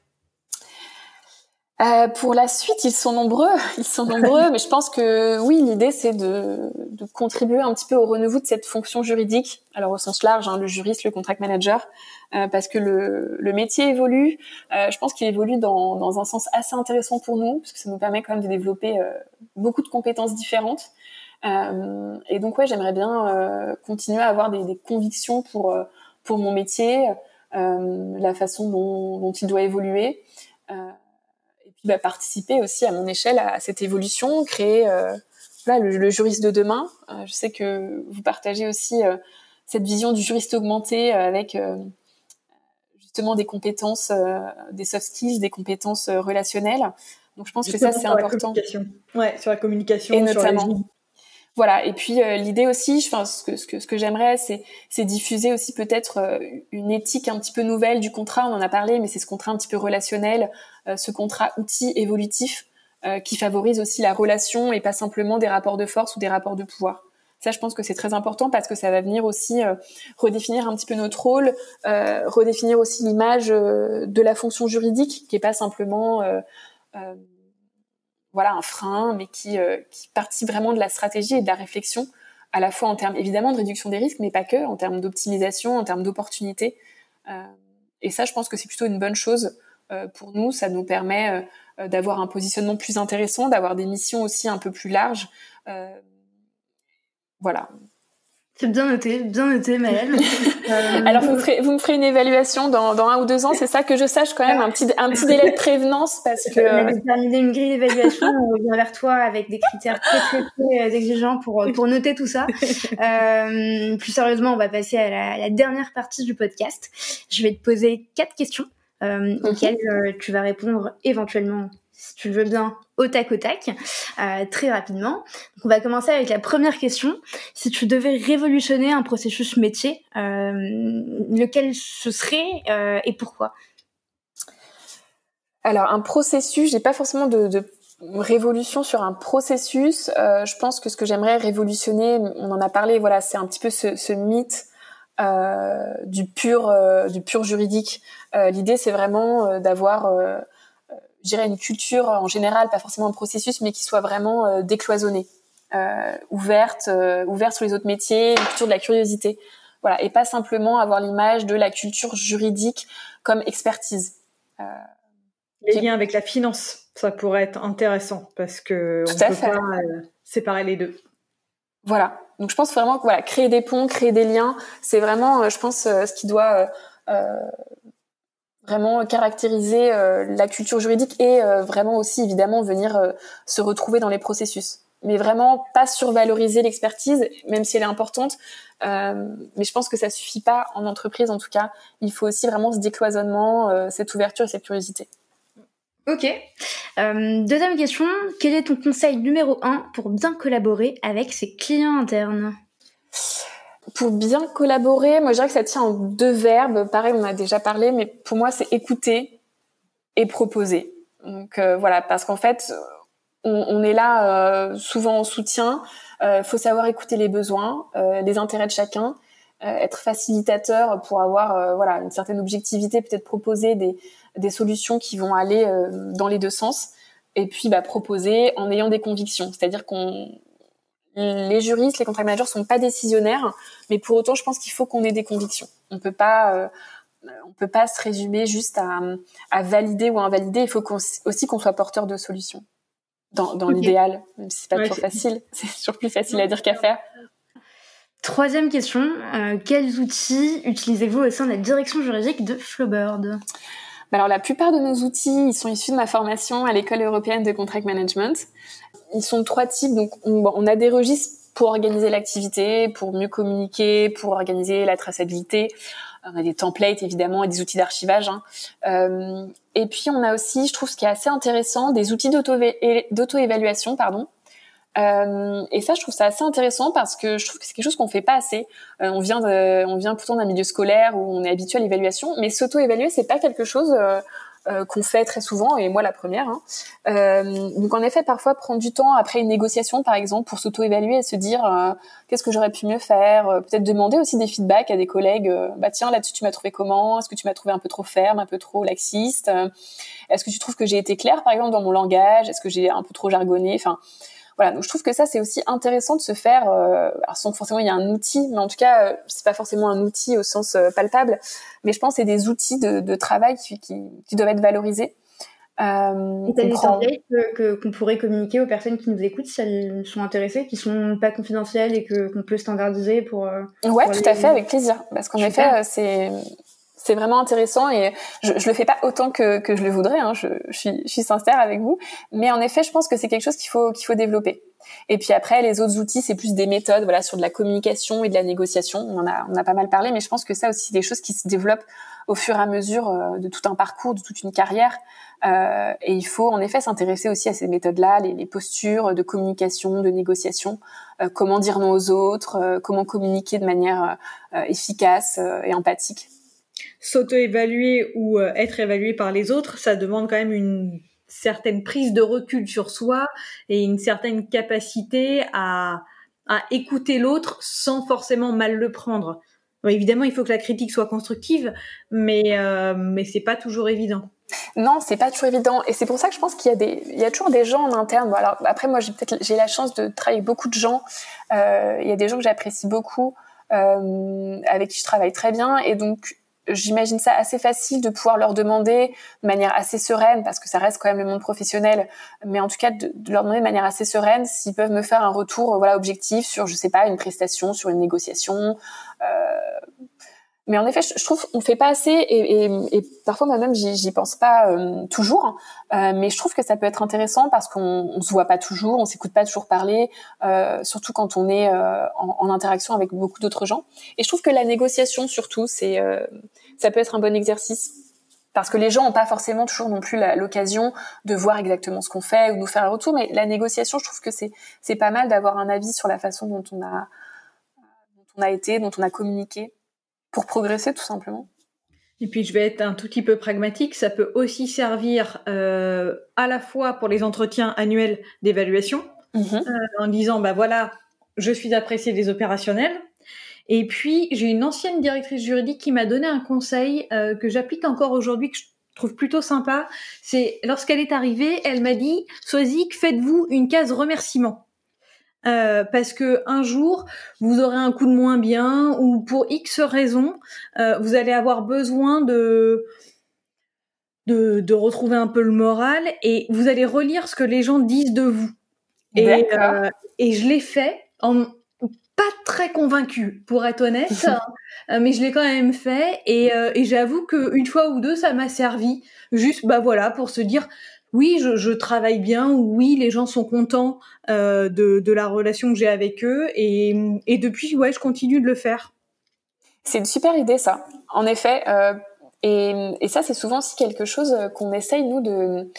Euh, pour la suite, ils sont nombreux, ils sont nombreux, mais je pense que oui, l'idée c'est de, de, contribuer un petit peu au renouveau de cette fonction juridique, alors au sens large, hein, le juriste, le contract manager, euh, parce que le, le métier évolue. Euh, je pense qu'il évolue dans, dans, un sens assez intéressant pour nous, parce que ça nous permet quand même de développer euh, beaucoup de compétences différentes. Euh, et donc ouais, j'aimerais bien euh, continuer à avoir des, des, convictions pour euh, pour mon métier, la façon dont, dont, il doit évoluer, et puis bah, participer aussi à mon échelle à, cette évolution, créer voilà, le, le, juriste de demain. je sais que vous partagez aussi cette vision du juriste augmenté avec justement des compétences, des soft skills, des compétences relationnelles. Donc je pense que ça c'est important. Ouais, sur la communication, et notamment. Voilà. Et puis euh, l'idée aussi, enfin ce que ce que, ce que j'aimerais, c'est c'est diffuser aussi peut-être euh, une éthique un petit peu nouvelle du contrat. On en a parlé, mais c'est ce contrat un petit peu relationnel, euh, ce contrat outil évolutif qui favorise aussi la relation et pas simplement des rapports de force ou des rapports de pouvoir. Ça, je pense que c'est très important parce que ça va venir aussi redéfinir un petit peu notre rôle, redéfinir aussi l'image de la fonction juridique, qui est pas simplement voilà un frein, mais qui, euh, qui participe vraiment de la stratégie et de la réflexion, à la fois en termes évidemment de réduction des risques, mais pas que, en termes d'optimisation, en termes d'opportunités. Euh, et ça, je pense que c'est plutôt une bonne chose euh, pour nous. Ça nous permet euh, d'avoir un positionnement plus intéressant, d'avoir des missions aussi un peu plus larges. Voilà, c'est bien noté, bien noté, Maëlle. Euh, Alors, vous me, ferez, vous me ferez une évaluation dans, dans un ou deux ans, c'est ça que je sache quand même, un petit, un petit délai de prévenance parce que... On a terminé une grille d'évaluation, on revient vers toi avec des critères très, très, très euh, exigeants pour, euh, pour noter tout ça. Euh, plus sérieusement, on va passer à la, la, dernière partie du podcast. Je vais te poser quatre questions euh, auxquelles tu vas répondre éventuellement si tu le veux bien, au tac au tac, très rapidement. Donc on va commencer avec la première question. Si tu devais révolutionner un processus métier, euh, lequel ce serait euh, et pourquoi? Alors un processus, j'ai pas forcément de, révolution sur un processus. Euh, je pense que ce que j'aimerais révolutionner, on en a parlé, voilà, c'est un petit peu ce, ce mythe. Du pur du pur juridique. L'idée c'est vraiment d'avoir je dirais une culture en général, pas forcément un processus, mais qui soit vraiment euh, décloisonné. ouverte, ouverte sur les autres métiers, une culture de la curiosité. Voilà, et pas simplement avoir l'image de la culture juridique comme expertise. les liens avec la finance, ça pourrait être intéressant parce que on peut pas séparer les deux. Voilà. Donc je pense vraiment que voilà, créer des ponts, créer des liens, c'est vraiment, je pense, ce qui doit euh, vraiment caractériser euh, la culture juridique et euh, vraiment aussi évidemment venir se retrouver dans les processus mais vraiment pas survaloriser l'expertise, même si elle est importante. Euh, mais je pense que ça suffit pas en entreprise, en tout cas. Il faut aussi vraiment ce décloisonnement, euh, cette ouverture et cette curiosité. Ok. Euh, deuxième question, quel est ton conseil numéro un pour bien collaborer avec ses clients internes? Pour bien collaborer, moi je dirais que ça tient en deux verbes. Pareil, on a déjà parlé, mais pour moi c'est écouter et proposer. Donc euh, voilà, parce qu'en fait, on, on, est là euh, souvent en soutien. Euh, faut savoir écouter les besoins, euh, les intérêts de chacun, être facilitateur pour avoir voilà une certaine objectivité, peut-être proposer des, des solutions qui vont aller dans les deux sens. Et puis bah, proposer en ayant des convictions, c'est-à-dire qu'on les juristes, les contract managers sont pas décisionnaires, mais pour autant, je pense qu'il faut qu'on ait des convictions. On peut pas, euh, on peut pas se résumer juste à, à valider ou à invalider. Il faut aussi qu'on soit porteur de solutions. Dans, dans l'idéal, même si c'est pas toujours facile, c'est toujours plus facile à dire qu'à faire. Troisième question, euh, quels outils utilisez-vous au sein de la direction juridique de Flowbird? Bah alors la plupart de nos outils, ils sont issus de ma formation à l'école européenne de contract management ils sont trois types. Donc, on, a des registres pour organiser l'activité, pour mieux communiquer, pour organiser la traçabilité. On a des templates évidemment et des outils d'archivage. Hein. Euh, et puis on a aussi, je trouve, ce qui est assez intéressant, des outils d'auto-évaluation, pardon. Euh, et ça, je trouve ça assez intéressant parce que je trouve que c'est quelque chose qu'on fait pas assez. Euh, on vient, on vient pourtant d'un milieu scolaire où on est habitué à l'évaluation, mais s'auto-évaluer, c'est pas quelque chose euh, euh, qu'on fait très souvent, et moi la première. Hein. Euh, donc en effet, parfois prendre du temps après une négociation, par exemple, pour s'auto-évaluer et se dire euh, qu'est-ce que j'aurais pu mieux faire? Peut-être demander aussi des feedbacks à des collègues. bah tiens, là-dessus tu m'as trouvé comment? Est-ce que tu m'as trouvé un peu trop ferme, un peu trop laxiste? Est-ce que tu trouves que j'ai été claire, par exemple, dans mon langage? Est-ce que j'ai un peu trop jargonné? Enfin voilà, donc je trouve que ça c'est aussi intéressant de se faire, euh, alors sans forcément il y a un outil, mais en tout cas euh, c'est pas forcément un outil au sens euh, palpable, mais je pense que c'est des outils de, de travail qui, qui, qui, doivent être valorisés. Euh, Et t'as des que qu'on pourrait communiquer aux personnes qui nous écoutent si elles sont intéressées, qui sont pas confidentielles et que qu'on peut standardiser pour. Euh, ouais, tout à fait, avec plaisir, parce qu'en effet c'est c'est vraiment intéressant et je, je le fais pas autant que, que je le voudrais. Hein, je, je, suis, je suis sincère avec vous, mais en effet, je pense que c'est quelque chose qu'il faut qu'il faut développer. Et puis après, les autres outils, c'est plus des méthodes, voilà, sur de la communication et de la négociation. On en a on a pas mal parlé, mais je pense que ça aussi, des choses qui se développent au fur et à mesure euh, de tout un parcours, de toute une carrière. Euh, et il faut en effet s'intéresser aussi à ces méthodes-là, les, les, postures de communication, de négociation, euh, comment dire non aux autres, euh, comment communiquer de manière euh, efficace et empathique s'auto-évaluer ou euh, être évalué par les autres, ça demande quand même une certaine prise de recul sur soi et une certaine capacité à, écouter l'autre sans forcément mal le prendre. évidemment, il faut que la critique soit constructive, mais euh, mais c'est pas toujours évident. Non, c'est pas toujours évident, et c'est pour ça que je pense qu'il y a des, il y a toujours des gens en interne. Alors après, moi, j'ai peut-être, j'ai la chance de travailler beaucoup de gens. Euh, il y a des gens que j'apprécie beaucoup, avec qui je travaille très bien, et donc j'imagine ça assez facile de pouvoir leur demander de manière assez sereine, parce que ça reste quand même le monde professionnel, mais en tout cas de, leur demander de manière assez sereine s'ils peuvent me faire un retour voilà objectif sur je sais pas une prestation, sur une négociation. Euh, mais en effet, je, trouve on fait pas assez et, et, et parfois moi-même j'y pense pas euh, toujours. Euh, mais je trouve que ça peut être intéressant parce qu'on on se voit pas toujours, on s'écoute pas toujours parler, euh, surtout quand on est euh, en, en, interaction avec beaucoup d'autres gens. Et je trouve que la négociation surtout, c'est euh, ça peut être un bon exercice parce que les gens n'ont pas forcément toujours non plus l'occasion de voir exactement ce qu'on fait ou nous faire un retour. Mais la négociation, je trouve que c'est c'est pas mal d'avoir un avis sur la façon dont on a dont on a été, dont on a communiqué pour progresser tout simplement. Et puis je vais être un tout petit peu pragmatique, ça peut aussi servir euh, à la fois pour les entretiens annuels d'évaluation, mm-hmm. euh, en disant bah voilà, je suis appréciée des opérationnels. Et puis j'ai une ancienne directrice juridique qui m'a donné un conseil euh, que j'applique encore aujourd'hui, que je trouve plutôt sympa. C'est lorsqu'elle est arrivée, elle m'a dit Sozik, faites-vous une case remerciement? Euh, parce que un jour vous aurez un coup de moins bien ou pour X raisons euh, vous allez avoir besoin de, de de retrouver un peu le moral et vous allez relire ce que les gens disent de vous. Et euh, et je l'ai fait en pas très convaincu pour être honnête hein, mais je l'ai quand même fait et, et j'avoue que une fois ou deux ça m'a servi. Juste bah voilà pour se dire oui, je, travaille bien, oui, les gens sont contents euh, de, la relation que j'ai avec eux, et, depuis, ouais, je continue de le faire. C'est une super idée, ça. En effet, euh, et, ça, c'est souvent aussi quelque chose qu'on essaye nous de,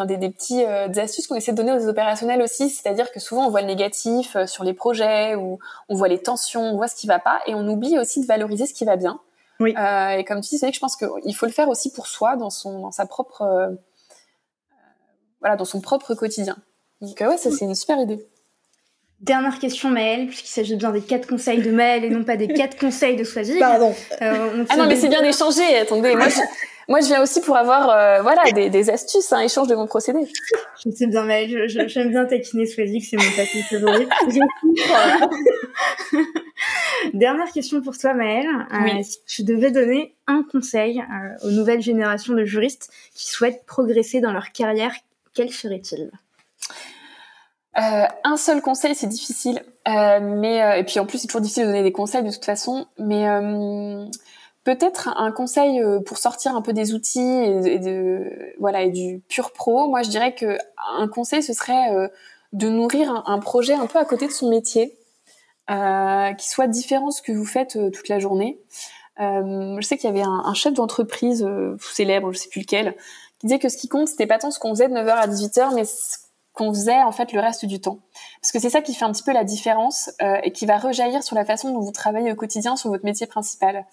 euh, des, petits euh, astuces qu'on essaie de donner aux opérationnels aussi, c'est-à-dire que souvent on voit le négatif euh, sur les projets, ou on voit les tensions, on voit ce qui va pas, et on oublie aussi de valoriser ce qui va bien. Oui. Euh, et comme tu dis, c'est que je pense qu'il faut le faire aussi pour soi, dans son, dans sa propre, euh, voilà, dans son propre quotidien. Donc euh, ouais, ça c'est une super idée. Dernière question, Maëlle, puisqu'il s'agit bien des quatre conseils de Maëlle et non pas des quatre conseils de Swazig. Pardon. Euh, ah non, mais c'est bien d'échanger. Attendez, moi je, moi je viens aussi pour avoir euh, voilà des, des astuces, un hein, échange de mon procédé. Je sais bien, Maëlle, j'aime bien taquiner Swazig, c'est mon papier favori. Dernière question pour toi, Maëlle. Euh, si tu devais donner un conseil euh, aux nouvelles générations de juristes qui souhaitent progresser dans leur carrière, quel serait-il? Euh, un seul conseil, c'est difficile, euh, mais euh, et puis en plus c'est toujours difficile de donner des conseils de toute façon, mais peut-être un conseil pour sortir un peu des outils et, de voilà et du pur pro. Moi, je dirais que un conseil ce serait de nourrir un, projet un peu à côté de son métier, qui soit différent de ce que vous faites toute la journée. je sais qu'il y avait un, un chef d'entreprise célèbre, je sais plus lequel, qui disait que ce qui compte c'était pas tant ce qu'on faisait de 9h à 18h, mais qu'on faisait en fait le reste du temps. Parce que c'est ça qui fait un petit peu la différence euh, et qui va rejaillir sur la façon dont vous travaillez au quotidien sur votre métier principal.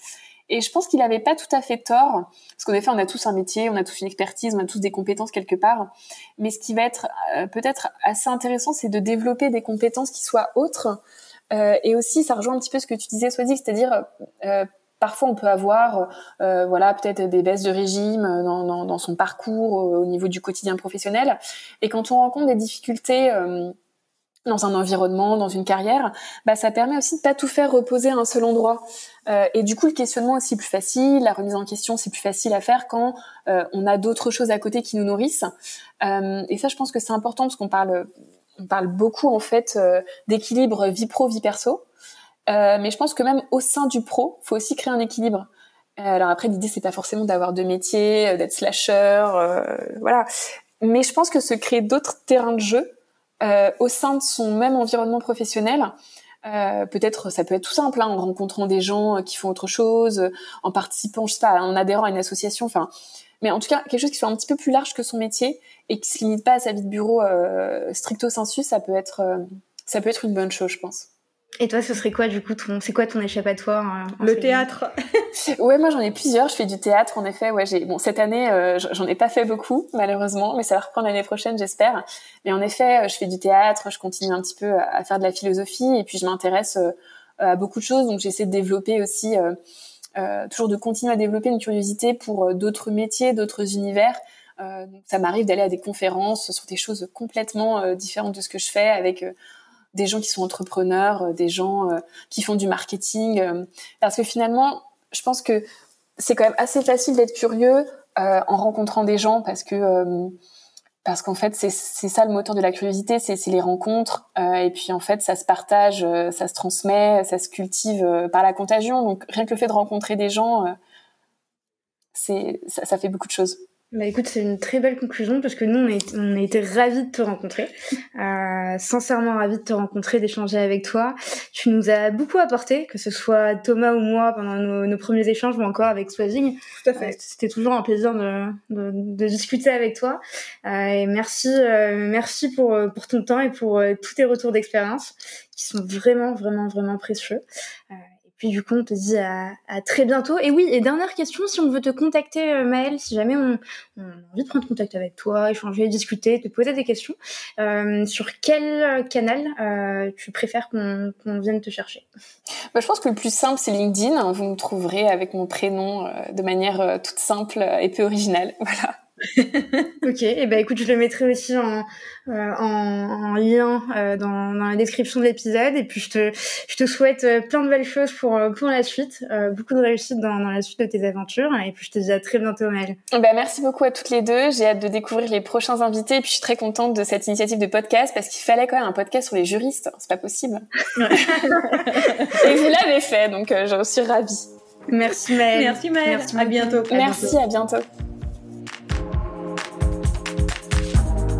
Et je pense qu'il n'avait pas tout à fait tort, parce qu'en effet, on a tous un métier, on a tous une expertise, on a tous des compétences quelque part. Mais ce qui va être euh, peut-être assez intéressant, c'est de développer des compétences qui soient autres. Euh, et aussi, ça rejoint un petit peu ce que tu disais, Swadi, c'est-à-dire euh, parfois on peut avoir euh, voilà peut-être des baisses de régime dans, dans, son parcours au niveau du quotidien professionnel et quand on rencontre des difficultés dans un environnement, dans une carrière, bah ça permet aussi de pas tout faire reposer à un seul endroit. Euh, et du coup, le questionnement est aussi plus facile, la remise en question c'est plus facile à faire quand euh, on a d'autres choses à côté qui nous nourrissent. Euh, et ça, je pense que c'est important parce qu'on parle, on parle beaucoup en fait d'équilibre vie pro vie perso. Euh, mais je pense que même au sein du pro, faut aussi créer un équilibre. Euh, alors après, l'idée c'est pas forcément d'avoir deux métiers, euh, d'être slasher, voilà. Mais je pense que se créer d'autres terrains de jeu au sein de son même environnement professionnel, euh, peut-être ça peut être tout simple hein, en rencontrant des gens qui font autre chose en participant je sais pas en adhérant à une association enfin. Mais en tout cas quelque chose qui soit un petit peu plus large que son métier et qui se limite pas à sa vie de bureau euh, stricto sensu ça peut être ça peut être une bonne chose je pense et toi, ce serait quoi du coup ton, c'est quoi ton échappatoire euh, Le théâtre. ouais, moi j'en ai plusieurs. Je fais du théâtre en effet. Ouais, j'ai bon cette année, euh, j'en ai pas fait beaucoup malheureusement, mais ça va reprendre l'année prochaine, j'espère. Mais en effet, je fais du théâtre. Je continue un petit peu à faire de la philosophie et puis je m'intéresse euh, à beaucoup de choses. Donc j'essaie de développer aussi, euh, toujours de continuer à développer une curiosité pour d'autres métiers, d'autres univers. donc ça m'arrive d'aller à des conférences sur des choses complètement différentes de ce que je fais avec des gens qui sont entrepreneurs, euh, des gens euh, qui font du marketing. Euh, parce que finalement, je pense que c'est quand même assez facile d'être curieux en rencontrant des gens parce que parce qu'en fait c'est ça le moteur de la curiosité, c'est les rencontres et puis en fait ça se partage, ça se transmet, ça se cultive par la contagion. Donc rien que le fait de rencontrer des gens, ça fait beaucoup de choses. Bah écoute, c'est une très belle conclusion parce que nous, on, on a été ravis de te rencontrer, euh, sincèrement ravis de te rencontrer, d'échanger avec toi. Tu nous as beaucoup apporté, que ce soit Thomas ou moi pendant nos, nos premiers échanges ou encore avec Swazing. Tout à fait. Euh, C'était toujours un plaisir de, de, de discuter avec toi. Euh, et merci, euh, merci pour, pour ton temps et pour euh, tous tes retours d'expérience qui sont vraiment, vraiment, vraiment précieux. Puis du coup, on te dit à, très bientôt. Et oui, et dernière question, si on veut te contacter, euh, Maëlle, si jamais on, a envie de prendre contact avec toi, échanger, discuter, te poser des questions, euh, sur quel canal euh, tu préfères qu'on qu vienne te chercher? Bah, Je pense que le plus simple, c'est LinkedIn. Vous me trouverez avec mon prénom de manière toute simple et peu originale. Voilà. ok, et ben écoute, je le mettrai aussi en, euh, en, lien euh, dans, dans, la description de l'épisode. Et puis je te, je te souhaite euh, plein de belles choses pour, pour la suite, beaucoup de réussite dans, dans, la suite de tes aventures. Et puis je te dis à très bientôt, Mel. Ben, merci beaucoup à toutes les deux. J'ai hâte de découvrir les prochains invités. Et puis je suis très contente de cette initiative de podcast parce qu'il fallait quand même un podcast sur les juristes. C'est pas possible. et vous l'avez fait, donc je suis ravie. Merci Maëlle. Merci Maëlle. À bientôt. Merci, à bientôt.